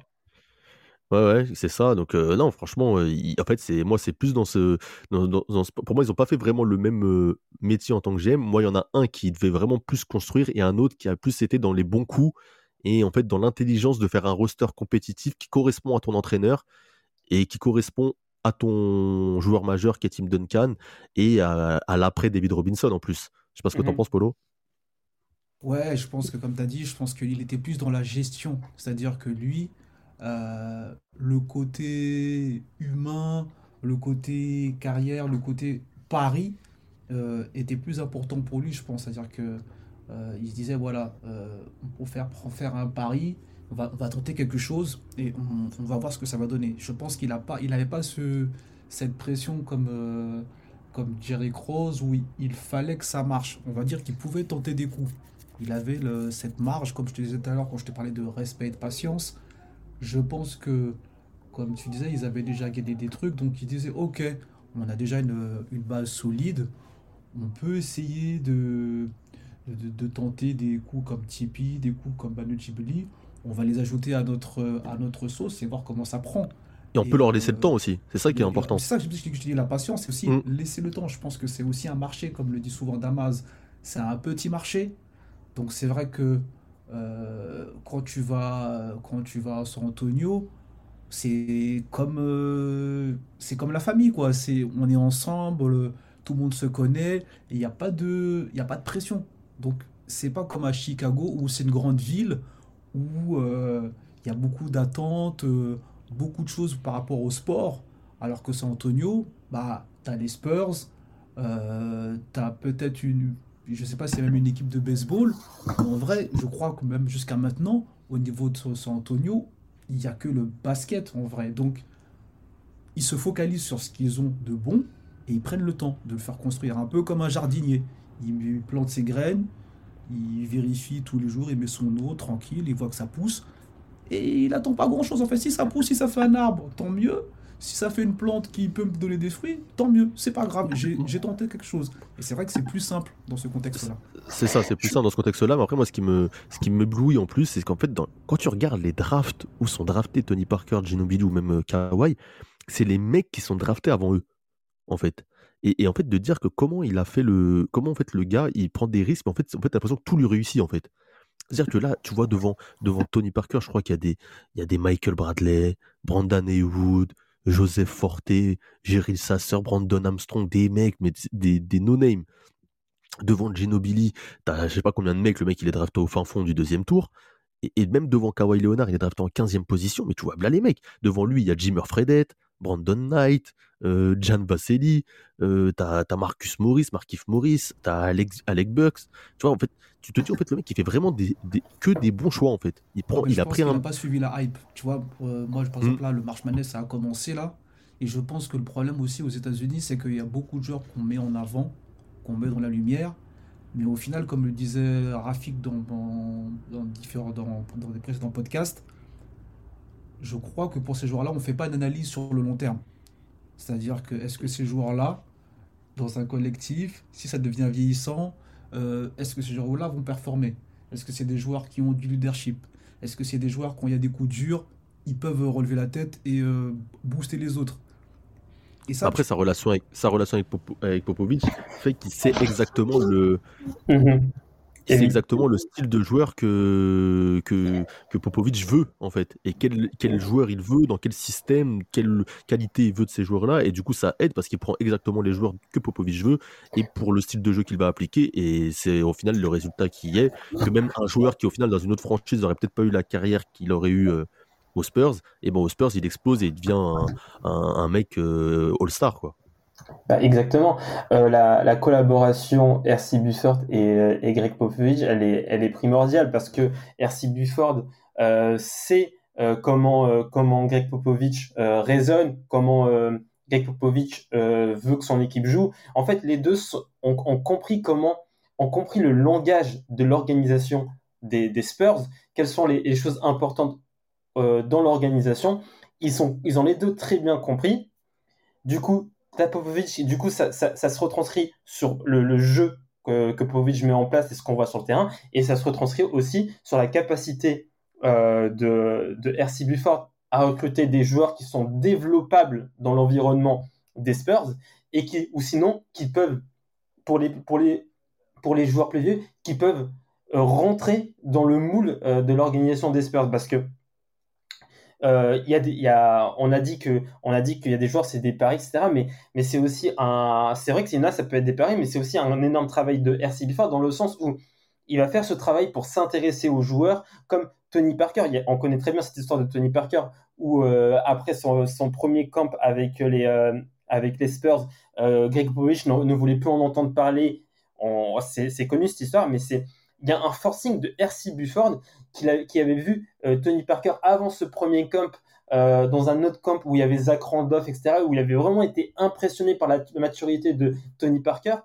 E: Ouais, ouais, c'est ça. Donc, euh, non, franchement, euh, il- en fait, c'est moi, c'est plus dans ce, dans- dans- dans ce- Pour moi, ils ont pas fait vraiment le même euh, métier en tant que GM. Moi, il y en a un qui devait vraiment plus construire et un autre qui a plus été dans les bons coups et en fait dans l'intelligence de faire un roster compétitif qui correspond à ton entraîneur et qui correspond à ton joueur majeur qui est Tim Duncan et à, à l'après David Robinson en plus. Je sais pas ce que t'en
D: Mhm.
E: penses, Polo.
F: Ouais, je pense que comme tu as dit, je pense qu'il était plus dans la gestion. C'est-à-dire que lui, euh, le côté humain, le côté carrière, le côté pari euh, était plus important pour lui, je pense. C'est-à-dire que euh, il se disait, voilà, euh, pour faire, pour faire un pari, on va, tenter quelque chose et on, va voir ce que ça va donner. Je pense qu'il n'avait pas ce, cette pression comme, comme Jerry Cross où il, fallait que ça marche. On va dire qu'il pouvait tenter des coups. Il avait cette marge, comme je te disais tout à l'heure quand je te parlais de respect et de patience. Je pense que, comme tu disais, ils avaient déjà gagné des trucs, donc ils disaient, ok, on a déjà une, une base solide, on peut essayer de, de, de tenter des coups comme Tipeee, des coups comme Manu Ginobili. On va les ajouter à notre, à notre sauce et voir comment ça prend.
E: Et on
F: Et,
E: peut leur laisser le
F: euh,
E: temps aussi. C'est ça qui est important.
F: C'est ça que je, que je dis, la patience, c'est aussi
E: Mm.
F: laisser le temps. Je pense que c'est aussi un marché, comme le dit souvent Damas. C'est un petit marché. Donc c'est vrai que euh, quand tu vas, quand tu vas à San Antonio, c'est comme, euh, c'est comme la famille, quoi. C'est, on est ensemble, le- tout le monde se connaît, il n'y a pas de, il a pas de pression. Donc c'est pas comme à Chicago où c'est une grande ville où euh, il y a beaucoup d'attentes, beaucoup de choses par rapport au sport, alors que San Antonio, bah, tu as les Spurs, euh, tu as peut-être une, je sais pas si c'est même une équipe de baseball, en vrai, je crois que même jusqu'à maintenant, au niveau de San Antonio, il n'y a que le basket en vrai. Donc, ils se focalisent sur ce qu'ils ont de bon et ils prennent le temps de le faire construire, un peu comme un jardinier. Il plante ses graines, il vérifie tous les jours, il met son eau tranquille, il voit que ça pousse. Et il attend pas grand chose. En fait, si ça pousse, si ça fait un arbre, tant mieux. Si ça fait une plante qui peut me donner des fruits, tant mieux. C'est pas grave, j'ai tenté quelque chose. Et c'est vrai que c'est plus simple dans ce contexte-là.
E: C'est ça, c'est plus ça dans ce contexte-là. Mais après, moi, ce qui me, ce qui m'éblouit en plus, c'est qu'en fait, dans- quand tu regardes les drafts où sont draftés Tony Parker, Ginobili ou même euh, Kawhi, c'est les mecs qui sont draftés avant eux, en fait. Et, et en fait, de dire que comment il a fait le, comment en fait le gars, il prend des risques, mais en fait, en fait, l'impression que tout lui réussit, en fait. C'est-à-dire que là, tu vois devant, devant Tony Parker, je crois qu'il y a des, il y a des Michael Bradley, Brandon Haywood, Joseph Forte, Jerry Sasser, Brandon Armstrong, des mecs, mais des, des no-name. Devant Ginobili, t'as je sais pas combien de mecs, le mec il est drafté au fin fond du deuxième tour. Et, et même devant Kawhi Leonard, il est drafté en 15e position, mais tu vois, là les mecs. Devant lui, il y a Jimmer Fredette, Brandon Knight, euh, Jan Vasselli, euh, t'as t'as Marcus Morris, Markif Morris, t'as Alex, Alec Bucks. Tu vois, en fait, tu te dis, en fait, le mec, il fait vraiment des, des- que des bons choix, en fait. Il, prend, il a pris
F: qu'il
E: un.
F: n'a pas suivi la hype. Tu vois, euh, moi, par
E: Mm.
F: exemple, là, le March Madness, ça a commencé là. Et je pense que le problème aussi aux États-Unis, c'est qu'il y a beaucoup de joueurs qu'on met en avant, qu'on met dans la lumière. Mais au final, comme le disait Rafik dans, dans, dans différents, dans, dans des précédents podcasts, je crois que pour ces joueurs-là, on ne fait pas d'analyse sur le long terme. C'est-à-dire que est-ce que ces joueurs-là, dans un collectif, si ça devient vieillissant, euh, est-ce que ces joueurs-là vont performer? Est-ce que c'est des joueurs qui ont du leadership? Est-ce que c'est des joueurs, quand il y a des coups durs, ils peuvent relever la tête et euh, booster les autres? Et ça,
E: Après, sa relation avec, sa relation avec, Popo- avec Popovic fait qu'il sait exactement le,
D: Mhm. Lui-
E: exactement le style de joueur que, que, que Popovic veut, en fait. Et quel, quel joueur il veut, dans quel système, quelle qualité il veut de ces joueurs-là. Et du coup, ça aide parce qu'il prend exactement les joueurs que Popovic veut et pour le style de jeu qu'il va appliquer. Et c'est au final le résultat qui est. Que même un joueur qui, au final, dans une autre franchise, n'aurait peut-être pas eu la carrière qu'il aurait eu euh, aux Spurs, et bon, aux Spurs, il explose et il devient un, un, un mec euh, all-star, quoi.
D: Bah, exactement. Euh, la, la collaboration RC Bufford et, euh, et Greg Popovich, elle est, elle est primordiale parce que RC Bufford euh, sait comment, comment Greg Popovich raisonne, comment Greg Popovich veut que son équipe joue. En fait, les deux ont, compris comment, ont compris le langage de l'organisation des, des Spurs, quelles sont les, choses importantes dans l'organisation. Ils, ils ont les deux très bien compris. Du coup, Popovic, du coup, ça, se retranscrit sur le, jeu que, que met en place et ce qu'on voit sur le terrain, et ça se retranscrit aussi sur la capacité euh, de, RC Bufford à recruter des joueurs qui sont développables dans l'environnement des Spurs, et qui, ou sinon, qui peuvent, pour les joueurs plus vieux, qui peuvent euh, rentrer dans le moule euh, de l'organisation des Spurs, parce que euh, y a on a dit que, on a dit qu'il y a des joueurs, c'est des paris, etc. Mais, mais c'est aussi un, c'est vrai que Sina, ça peut être des paris, mais c'est aussi un énorme travail de RC Biford dans le sens où il va faire ce travail pour s'intéresser aux joueurs, comme Tony Parker. On connaît très bien cette histoire de Tony Parker, où euh, après son, premier camp avec les, euh, avec les Spurs, Greg Popovich ne, ne voulait plus en entendre parler. C'est connu cette histoire, mais c'est il y a un forcing de R.C. Bufford qui, avait vu euh, Tony Parker avant ce premier camp euh, dans un autre camp où il y avait Zach Randolph, etc., où il avait vraiment été impressionné par la maturité de Tony Parker.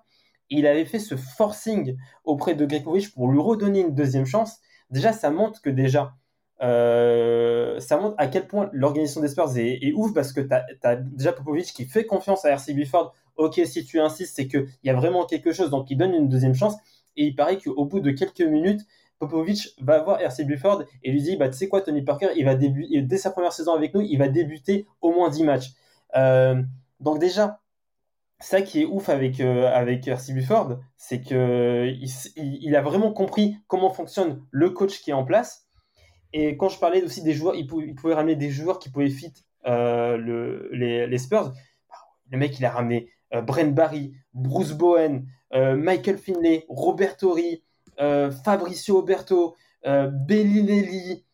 D: Il avait fait ce forcing auprès de Greg Popovich pour lui redonner une deuxième chance. Déjà, ça montre que déjà, euh, ça montre à quel point l'organisation des Spurs est, ouf parce que tu as, déjà Popovich qui fait confiance à R.C. Bufford. Ok, si tu insistes, c'est qu'il y a vraiment quelque chose, donc il donne une deuxième chance. Et il paraît qu'au bout de quelques minutes, Popovich va voir R.C. Bufford et lui dit bah, Tu sais quoi, Tony Parker, il va débuter, dès sa première saison avec nous, il va débuter au moins 10 matchs. Euh, donc, déjà, ça qui est ouf avec, euh, avec R.C. Bufford, c'est qu'il il, a vraiment compris comment fonctionne le coach qui est en place. Et quand je parlais aussi des joueurs, il pouvait, ramener des joueurs qui pouvaient fit euh, le, les, les, Spurs. Le mec, il a ramené Brent Barry, Bruce Bowen, Michael Finlay, Robert Torrey, euh, Fabricio Oberto, euh, Bellinelli,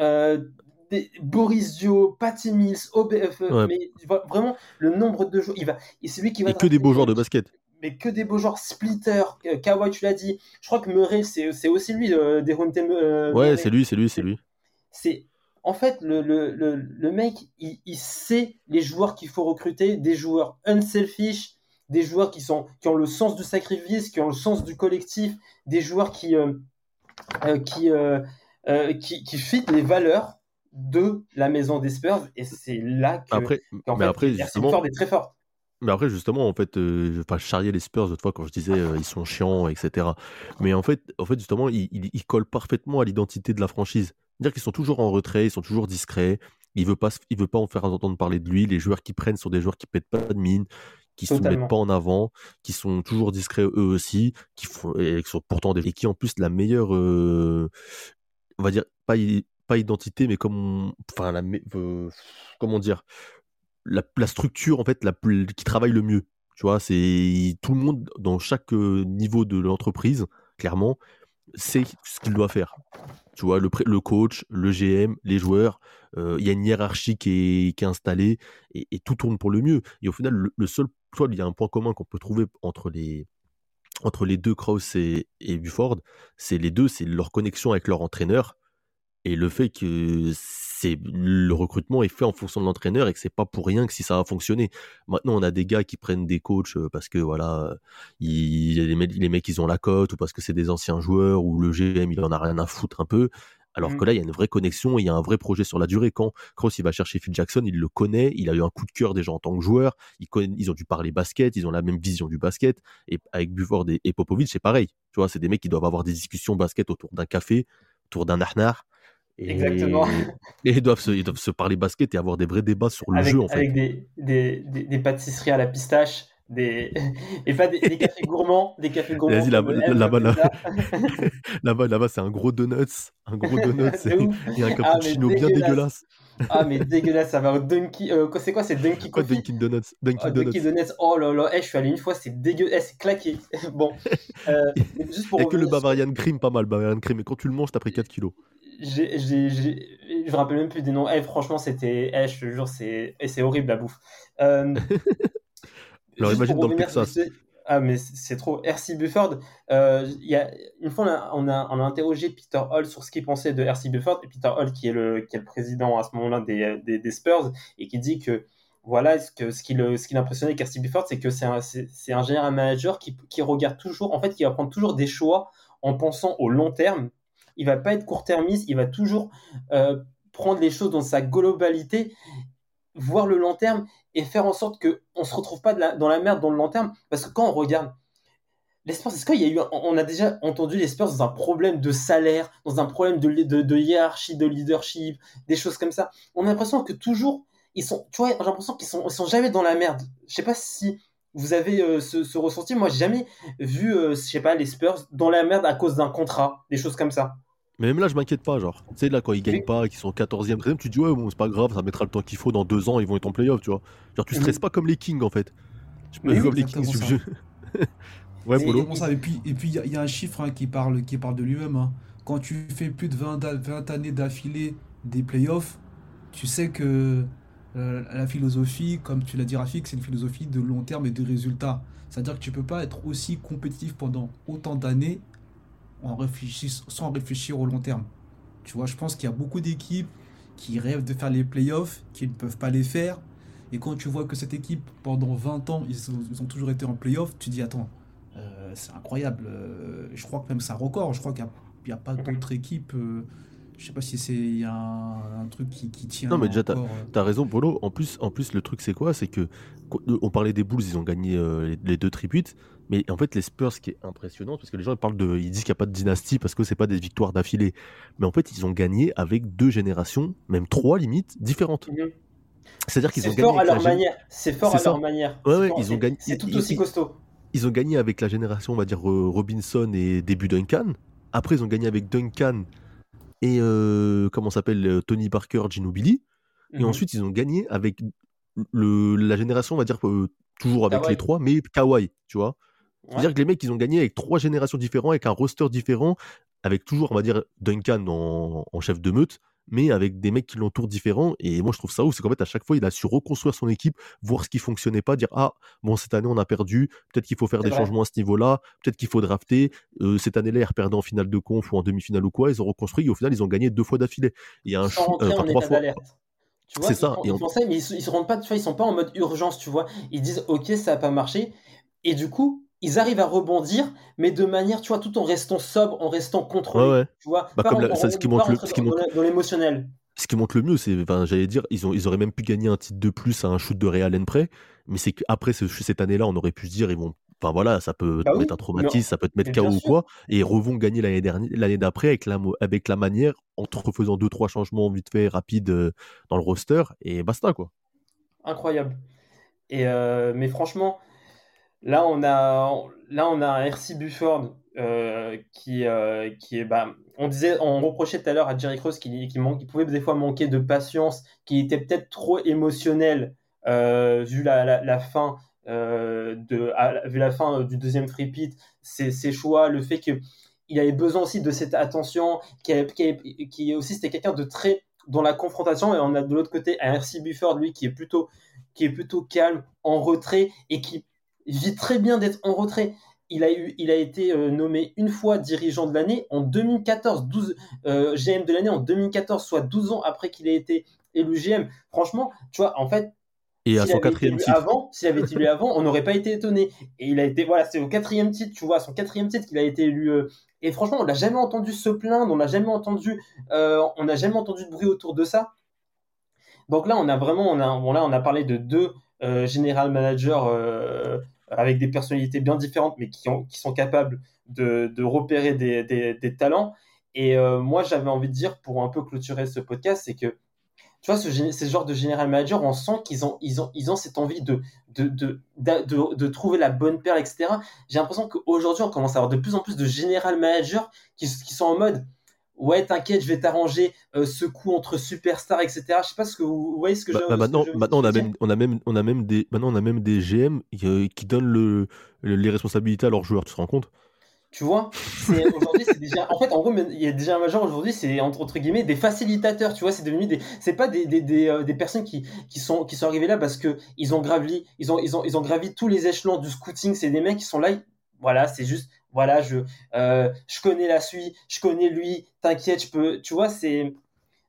D: euh, des, Boris Dio, Patty Mills, OBF,
E: Ouais.
D: mais vraiment le nombre de joueurs, il va, et c'est lui qui va.
E: Et que des beaux joueurs de basket.
D: Mais que des beaux joueurs, Splitter, euh, Kawhi, tu l'as dit. Je crois que Murray, c'est c'est aussi lui, euh, des euh,
E: Ouais, c'est lui, c'est lui, c'est lui.
D: C'est en fait le, le, le, le mec, il, il sait les joueurs qu'il faut recruter, des joueurs unselfish, des joueurs qui sont qui ont le sens du sacrifice, qui ont le sens du collectif, des joueurs qui euh, euh, qui, euh, euh, qui qui fit les valeurs de la maison des Spurs et c'est là que
E: Après,
D: qu'en
E: mais
D: fait,
E: après, justement,
D: Ford est très fort.
E: Mais après, justement, en fait, euh, je enfin, je charriais les Spurs de fois quand je disais euh, ils sont chiants, etc. Mais en fait, en fait justement, ils, ils, ils collent parfaitement à l'identité de la franchise. C'est-à-dire qu'ils sont toujours en retrait, ils sont toujours discrets. Il veut pas, se- il veut pas en faire entendre parler de lui. Les joueurs qui prennent sont des joueurs qui pètent pas de mine, qui se
D: Totalement.
E: mettent pas en avant, qui sont toujours discrets eux aussi, qui font, et qui sont pourtant des, et qui en plus la meilleure, euh, on va dire pas, pas identité, mais comme, enfin, la, euh, comment dire, la, la structure en fait la qui travaille le mieux. Tu vois, c'est tout le monde dans chaque euh, niveau de l'entreprise, clairement, sait ce qu'il doit faire. Tu vois, le, le coach, le GM, les joueurs, euh, il y a une hiérarchie qui est, qui est installée et, et tout tourne pour le mieux. Et au final, le, le seul, tu vois, il y a un point commun qu'on peut trouver entre les, deux, Krauss et, et Bufford, c'est les deux, c'est leur connexion avec leur entraîneur et le fait que c'est le recrutement est fait en fonction de l'entraîneur et que c'est pas pour rien que si ça va fonctionner. Maintenant, on a des gars qui prennent des coachs euh, parce que voilà, les mecs ils ont la cote ou parce que c'est des anciens joueurs ou le GM il en a rien à foutre un peu. Alors que là, il y a une vraie connexion, il y a un vrai projet sur la durée. Quand Cross il va chercher Phil Jackson, il le connaît, il a eu un coup de cœur déjà en tant que joueur, ils, ont dû parler basket, ils ont la même vision du basket. Et avec Buford et, et Popovic, c'est pareil. Tu vois, c'est des mecs qui doivent avoir des discussions basket autour d'un café, autour d'un arnar. Et,
D: Exactement.
E: Et ils doivent, se, ils doivent se parler basket et avoir des vrais débats sur le
D: avec,
E: jeu, en fait.
D: avec des, des, des, des pâtisseries à la pistache, des... et pas des, des cafés gourmands, des cafés gourmands.
E: Vas-y, là-bas. Là-bas, là-bas, c'est un gros donuts, un gros donuts et, et un
D: Ah,
E: cappuccino bien
D: dégueulasse.
E: dégueulasse.
D: Ah, mais dégueulasse, ça va au Dunky. euh, c'est quoi, c'est Dunky
E: Quoi, Dunkin' Donuts Dunkin'
D: Oh,
E: Donuts.
D: Dunkin' Donuts, oh là là, eh, je suis allé une fois, c'est dégueu, eh, c'est claqué. bon, euh, juste pour
E: Il n'y a que le
D: sur-
E: Bavarian Cream, pas mal, Bavarian Cream. Et quand tu le manges, t'as pris 4 kilos.
D: j'ai, j'ai- je me rappelle même plus des noms. Eh, franchement, c'était, je te jure, c'est, c'est horrible la bouffe. Euh,
E: Alors, imagine dans le Texas.
D: Ah, mais c'est trop. R.C. Bufford, euh, y a, une fois, on a, on, a, on a interrogé Peter Hall sur ce qu'il pensait de R.C. Bufford, et Peter Hall, qui est le, qui est le président à ce moment-là des, des, des Spurs, et qui dit que voilà, ce, que, ce qui le- ce qui l'impressionnait avec R.C. Bufford, c'est que c'est un, c'est, c'est un général manager qui, qui regarde toujours, en fait, qui va prendre toujours des choix en pensant au long terme. Il va pas être court-termiste, il va toujours euh, prendre les choses dans sa globalité, voir le long terme et faire en sorte que on se retrouve pas dans la merde dans le long terme. Parce que quand on regarde les Spurs, est-ce qu'il y a eu, on a déjà entendu les Spurs dans un problème de salaire, dans un problème de, de, hiérarchie, de leadership, des choses comme ça. On a l'impression que toujours ils sont, tu vois, j'ai l'impression qu'ils sont, ils sont jamais dans la merde. Je sais pas si vous avez euh, ce, ce ressenti. Moi, j'ai jamais vu, euh, je sais pas, les Spurs dans la merde à cause d'un contrat, des choses comme ça.
E: Mais même là, je m'inquiète pas, genre. Tu sais, là, quand ils gagnent pas, qu'ils sont 14e, 13e, tu te dis, ouais, bon, c'est pas grave, ça mettra le temps qu'il faut, dans deux ans, ils vont être en playoff, tu vois. Genre, tu stresses
D: Mhm.
E: pas comme les Kings, en fait. Tu peux
D: Oui,
E: comme les
F: exactement
E: Kings,
F: ça.
E: je- Ouais,
D: Et-
F: ça puis, et puis il y, a- il y a un chiffre hein, qui, parle, qui parle de lui-même. hein. Quand tu fais plus de 20, da- 20 années d'affilée des playoffs, tu sais que euh, la philosophie, comme tu l'as dit Rafik, c'est une philosophie de long terme et de résultats. C'est-à-dire que tu peux pas être aussi compétitif pendant autant d'années en sans réfléchir au long terme. Tu vois, je pense qu'il y a beaucoup d'équipes qui rêvent de faire les playoffs, qui ne peuvent pas les faire. Et quand tu vois que cette équipe, pendant 20 ans, ils ont, ils ont toujours été en playoffs, tu dis, attends, euh, c'est incroyable. Euh, je crois que même c'est un record. Je crois qu'il n'y a, pas d'autres équipes. euh, je sais pas si c'est un, un truc qui, qui tient.
E: Non, mais déjà, t'as-
F: encore, euh.
E: Raison, Polo. En plus, en plus, le truc, c'est quoi? C'est que qu- on parlait des Bulls, ils ont gagné les, les deux tributes. Mais en fait, les Spurs, ce qui est impressionnant, parce que les gens ils parlent de, ils disent qu'il n'y a pas de dynastie parce que c'est pas des victoires d'affilée. Mais en fait, ils ont gagné avec deux générations, même trois limites différentes.
D: Mhm.
E: C'est-à-dire qu'ils ont gagné
D: fort à leur
E: gén-
D: manière. C'est fort à
E: ça.
D: leur manière.
E: Ouais,
D: C'est
E: ouais,
D: fort,
E: ils ont
D: c'est-
E: gagné-
D: C'est tout aussi
E: ils-
D: costaud.
E: Ils ont gagné avec la génération, on va dire euh, Robinson et début Duncan. Après, ils ont gagné avec Duncan et euh, comment s'appelle euh, Tony Parker, Ginobili. Et
D: Mhm.
E: ensuite, ils ont gagné avec le, la génération, on va dire, euh, toujours avec les trois, mais Kawhi, tu vois.
D: Ouais.
E: C'est-à-dire que les mecs, ils ont gagné avec trois générations différentes, avec un roster différent, avec toujours, on va dire, Duncan en, en chef de meute, mais avec des mecs qui l'entourent différents. Et moi, je trouve ça ouf, c'est qu'en fait, à chaque fois, il a su reconstruire son équipe, voir ce qui fonctionnait pas, dire, ah, bon, cette année, on a perdu, peut-être qu'il faut faire des
D: vrai.
E: changements à ce niveau-là, peut-être qu'il faut drafter. Euh, cette année-là, ils reperdaient en finale de conf ou en demi-finale ou quoi, ils ont reconstruit, et au final, ils ont gagné deux fois d'affilée. Il y a un chou- euh, enfin,
D: en
E: trois fois.
D: d'alerte. Tu vois,
E: C'est ça,
D: font-
E: et
D: Ils
E: en-
D: font ça, mais ils, ils se rendent pas, tu vois, ils sont pas en mode urgence, tu vois. Ils disent, ok, ça a pas marché, et du coup, ils arrivent à rebondir, mais de manière, tu vois, tout en restant sobre, en restant contrôlé,
E: Ouais, ouais.
D: tu vois.
E: Bah,
D: pas
E: comme
D: en-
E: la-
D: en-
E: c'est ce qui montre le- ce qui montre-
D: dans l'émotionnel.
E: ce qui montre le mieux, c'est, enfin, j'allais dire, ils, ont, ils auraient même pu gagner un titre de plus à un shoot de Real Allen près, mais c'est qu'après ce- cette année-là, on aurait pu se dire, ils vont, enfin voilà, ça peut
D: Bah
E: te
D: oui,
E: mettre un traumatisme, ça peut te mettre KO ou quoi, et ils revont gagner l'année dernière, l'année d'après avec la, avec la manière, en te refaisant deux trois changements vite fait, rapides euh, dans le roster, et basta quoi.
D: Incroyable. Et euh, mais franchement, là on a là on a un RC Bufford euh, qui euh, qui est bah on disait on reprochait tout à l'heure à Jerry Cross qu'il qu'il manque- qu'il pouvait des fois manquer de patience, qu'il était peut-être trop émotionnel vu la, fin de vu la fin du deuxième repeat, ses, ses choix, le fait que il avait besoin aussi de cette attention, qui, qui aussi c'était quelqu'un de très dans la confrontation et on a de l'autre côté un RC Bufford lui qui est plutôt qui est plutôt calme, en retrait et qui vit très bien d'être en retrait. Il a, eu, il a été euh, nommé une fois dirigeant de l'année en 2014, 12, euh, GM de l'année en 2014, soit 12 ans après qu'il ait été élu GM. Franchement, tu vois, en fait,
E: Et à son quatrième titre.
D: avant, s'il avait été élu avant, on n'aurait pas été étonné. Et il a été, voilà, c'est au quatrième titre, tu vois, son quatrième titre qu'il a été élu. euh, et franchement, on l'a jamais entendu se plaindre, on l'a jamais entendu, euh, on n'a jamais entendu de bruit autour de ça. Donc là, on a vraiment, on a, bon, là, on a parlé de deux euh, general managers euh, avec des personnalités bien différentes, mais qui, ont, qui sont capables de, repérer des, talents. Et euh, moi, j'avais envie de dire, pour un peu clôturer ce podcast, c'est que tu vois, ce, ce genre de general manager, on sent qu'ils ont, ils ont, ils ont cette envie de, de, de, de, trouver la bonne perle, etc. J'ai l'impression qu'aujourd'hui, on commence à avoir de plus en plus de general managers qui sont en mode Ouais, t'inquiète, je vais t'arranger euh, ce coup entre superstars, etc. Je sais pas ce que vous, vous voyez ce que
E: Bah, bah,
D: ce que
E: maintenant, maintenant on, a même,
D: dire
E: on, a même, on, a même des, maintenant, on a même des GM qui, qui donnent le, le- les responsabilités à leurs joueurs, tu te rends compte?
D: Tu vois, aujourd'hui c'est déjà en fait en gros il y a déjà un major aujourd'hui c'est entre, entre guillemets des facilitateurs, tu vois, c'est devenu des c'est pas des, des, des, euh, des personnes qui, qui sont qui sont arrivées là parce que ils ont gravi ils ont ils ont ils ont gravi tous les échelons du scouting, c'est des mecs qui sont là voilà, c'est juste voilà, je euh, je connais la suite, je connais lui, t'inquiète, je peux tu vois, c'est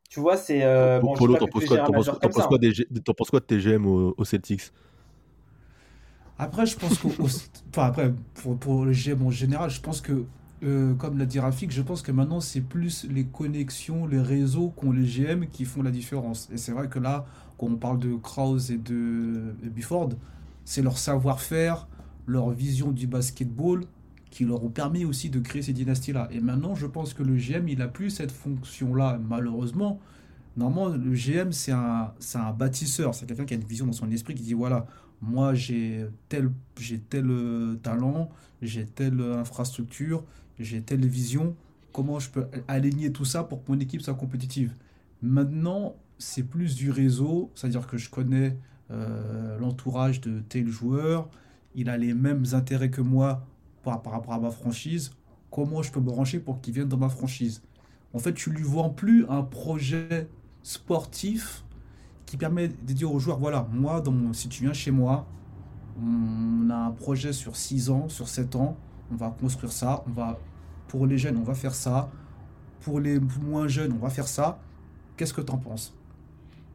D: tu vois, c'est euh, bon,
E: Polo,
D: sais pas
E: t'en
D: que
E: penses
D: j'ai
E: quoi,
D: un
E: t'en penses-
D: major
E: t'en
D: comme
E: penses
D: ça,
E: quoi
D: hein.
E: t'en penses quoi de tes GM au, au Celtics?
F: Après, je pense qu'au. au- Enfin, après, pour, pour le GM en général, je pense que, euh, comme l'a dit Rafik, je pense que maintenant, c'est plus les connexions, les réseaux qu'ont les GM qui font la différence. Et c'est vrai que là, quand on parle de Krause et de Buford, c'est leur savoir-faire, leur vision du basketball qui leur ont permis aussi de créer ces dynasties-là. Et maintenant, je pense que le GM, il a plus cette fonction-là, malheureusement. Normalement, le GM, c'est un, bâtisseur. C'est quelqu'un qui a une vision dans son esprit qui dit voilà, moi j'ai tel, j'ai tel euh, talent, j'ai telle euh, infrastructure, j'ai telle vision. Comment je peux aligner tout ça pour que mon équipe soit compétitive? Maintenant, c'est plus du réseau, c'est-à-dire que je connais euh, l'entourage de tel joueur, il a les mêmes intérêts que moi par, par rapport à ma franchise, comment je peux me brancher pour qu'il vienne dans ma franchise. En fait, tu lui vends plus un projet sportif qui permet de dire aux joueurs, voilà, moi, dans si tu viens chez moi, on a un projet sur 6 ans, sur 7 ans, on va construire ça, on va, pour les jeunes, on va faire ça, pour les moins jeunes, on va faire ça. Qu'est-ce que tu en penses?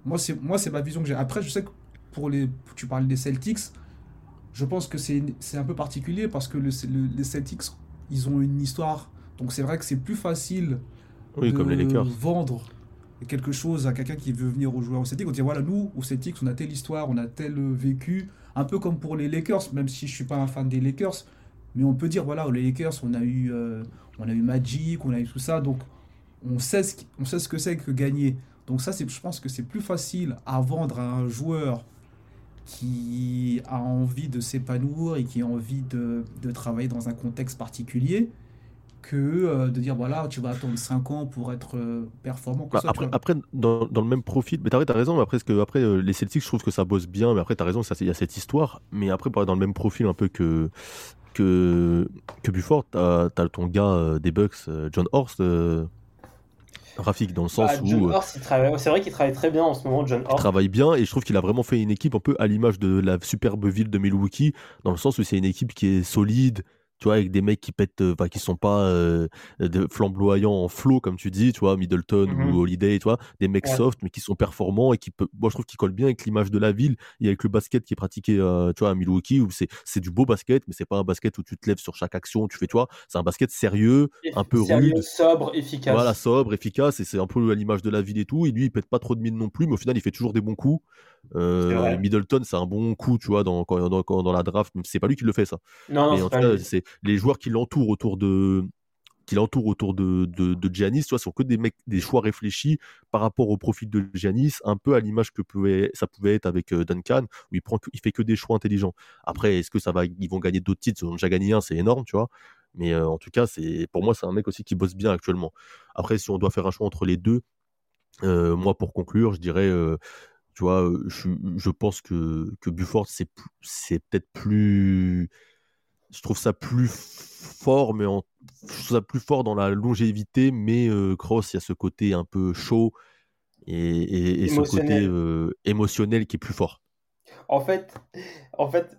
F: Moi, c'est moi, c'est ma vision que j'ai. Après, je sais que pour les, tu parles des Celtics, je pense que c'est un peu particulier parce que le- le- les Celtics, ils ont une histoire. Donc c'est vrai que c'est plus facile
E: Oui,
F: de
E: comme les
F: vendre quelque chose à quelqu'un qui veut venir aux joueurs au Celtics. On dit voilà, nous, au Celtics, on a telle histoire, on a tel vécu. Un peu comme pour les Lakers, même si je suis pas un fan des Lakers. Mais on peut dire, voilà, les Lakers, on a eu, euh, on a eu Magic, on a eu tout ça. Donc on sait ce, on sait ce que c'est que gagner. Donc ça, c'est, je pense que c'est plus facile à vendre à un joueur qui a envie de s'épanouir et qui a envie de, de travailler dans un contexte particulier que euh, de dire voilà tu vas attendre 5 ans pour être euh, performant que
E: Bah,
F: ça,
E: après, après dans, dans le même profil, mais t'as as raison, mais après, que, après euh, les Celtics, je trouve que ça bosse bien, mais après, t'as raison, il y a cette histoire, mais après, dans le même profil un peu que, que, que Bufford, t'as as ton gars des Bucks, John Horst, Rafik, dans le sens
D: Ah, John
E: où euh,
D: il travaille- c'est vrai qu'il travaille très bien en ce moment, John
E: il
D: Horst.
E: travaille bien, et je trouve qu'il a vraiment fait une équipe un peu à l'image de la superbe ville de Milwaukee, dans le sens où c'est une équipe qui est solide, tu vois, avec des mecs qui pètent, euh, enfin, qui sont pas euh, flamboyants en flow, comme tu dis, tu vois, Middleton
D: Mhm.
E: ou Holiday, tu vois, des mecs
D: Ouais.
E: soft, mais qui sont performants et qui peut, moi, je trouve qu'ils collent bien avec l'image de la ville et avec le basket qui est pratiqué, euh, tu vois, à Milwaukee, où c'est, c'est du beau basket, mais c'est pas un basket où tu te lèves sur chaque action, tu fais, tu vois, c'est un basket sérieux, un peu
D: Sérieux,
E: rude.
D: sobre, efficace.
E: Voilà, sobre, efficace, et c'est un peu à l'image de la ville et tout. Et lui, il pète pas trop de mine non plus, mais au final, il fait toujours des bons coups. Euh. Middleton, c'est un bon coup, tu vois, dans, quand, dans, quand- dans la draft. C'est pas lui qui le fait, ça.
D: Non,
E: mais en tout cas, c'est les joueurs qui l'entourent autour de qui l'entourent autour de, de, de Giannis, tu vois, sont que des mecs, des choix réfléchis par rapport au profil de Giannis, un peu à l'image que pouvait, ça pouvait être avec euh, Duncan, où il prend, il fait que des choix intelligents. Après, est-ce que ça va, ils vont gagner d'autres titres? Ils ont déjà gagné un, c'est énorme, tu vois. Mais euh, en tout cas, c'est pour moi, c'est un mec aussi qui bosse bien actuellement. Après, si on doit faire un choix entre les deux, euh, moi, pour conclure, je dirais, euh, tu vois, je, je pense que, que Bufford, c'est c'est peut-être plus. Je trouve ça plus fort, mais en, je trouve ça plus fort dans la longévité, mais euh, Cross, il y a ce côté un peu chaud et, et- et ce côté
D: Émotionnel.
E: euh, émotionnel qui est plus fort.
D: En fait, en fait,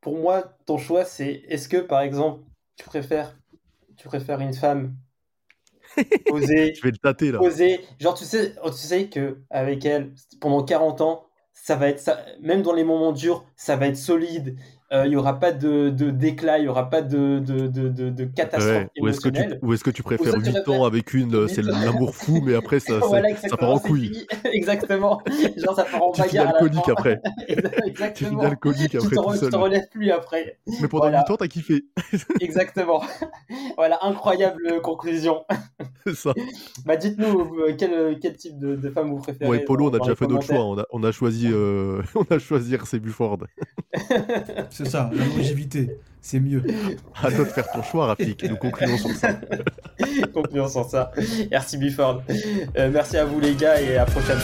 D: pour moi, ton choix, c'est est-ce que, par exemple, tu préfères, tu préfères une femme posée,
E: Je vais le tâter là.
D: posée, genre tu sais, tu sais que avec elle, pendant 40 ans, ça va être ça, même dans les moments durs, ça va être solide. Euh, Il y aura pas de, de déclin, il y aura pas de, de, de, catastrophe
E: Ouais. Ou est-ce que est-ce que tu préfères
D: ça, tu
E: 8
D: préfères-
E: ans avec une, euh, c'est l'amour fou, mais après ça, ça,
D: Voilà,
E: ça part en couille.
D: exactement. Genre ça part en
E: Tu
D: bagarre
E: alcoolique après. Tu
D: exactement.
E: alcoolique
D: Tu
E: après tout
D: re- tu te relèves plus après.
E: Mais pendant
D: Voilà.
E: 8 ans, t'as kiffé.
D: Exactement. voilà, incroyable conclusion.
E: C'est ça.
D: Bah, dites-nous euh, quel, quel type de, femme vous préférez.
E: Ouais, Polo, on a déjà fait d'autres choix. On a, on a choisi, euh, on a choisi RC Bufford.
F: C'est ça, la longévité, c'est mieux.
E: À toi de faire ton choix, Rafik. Nous concluons sur ça.
D: Concluons sur ça. Merci Bifford. Euh, merci à vous les gars et à la prochaine.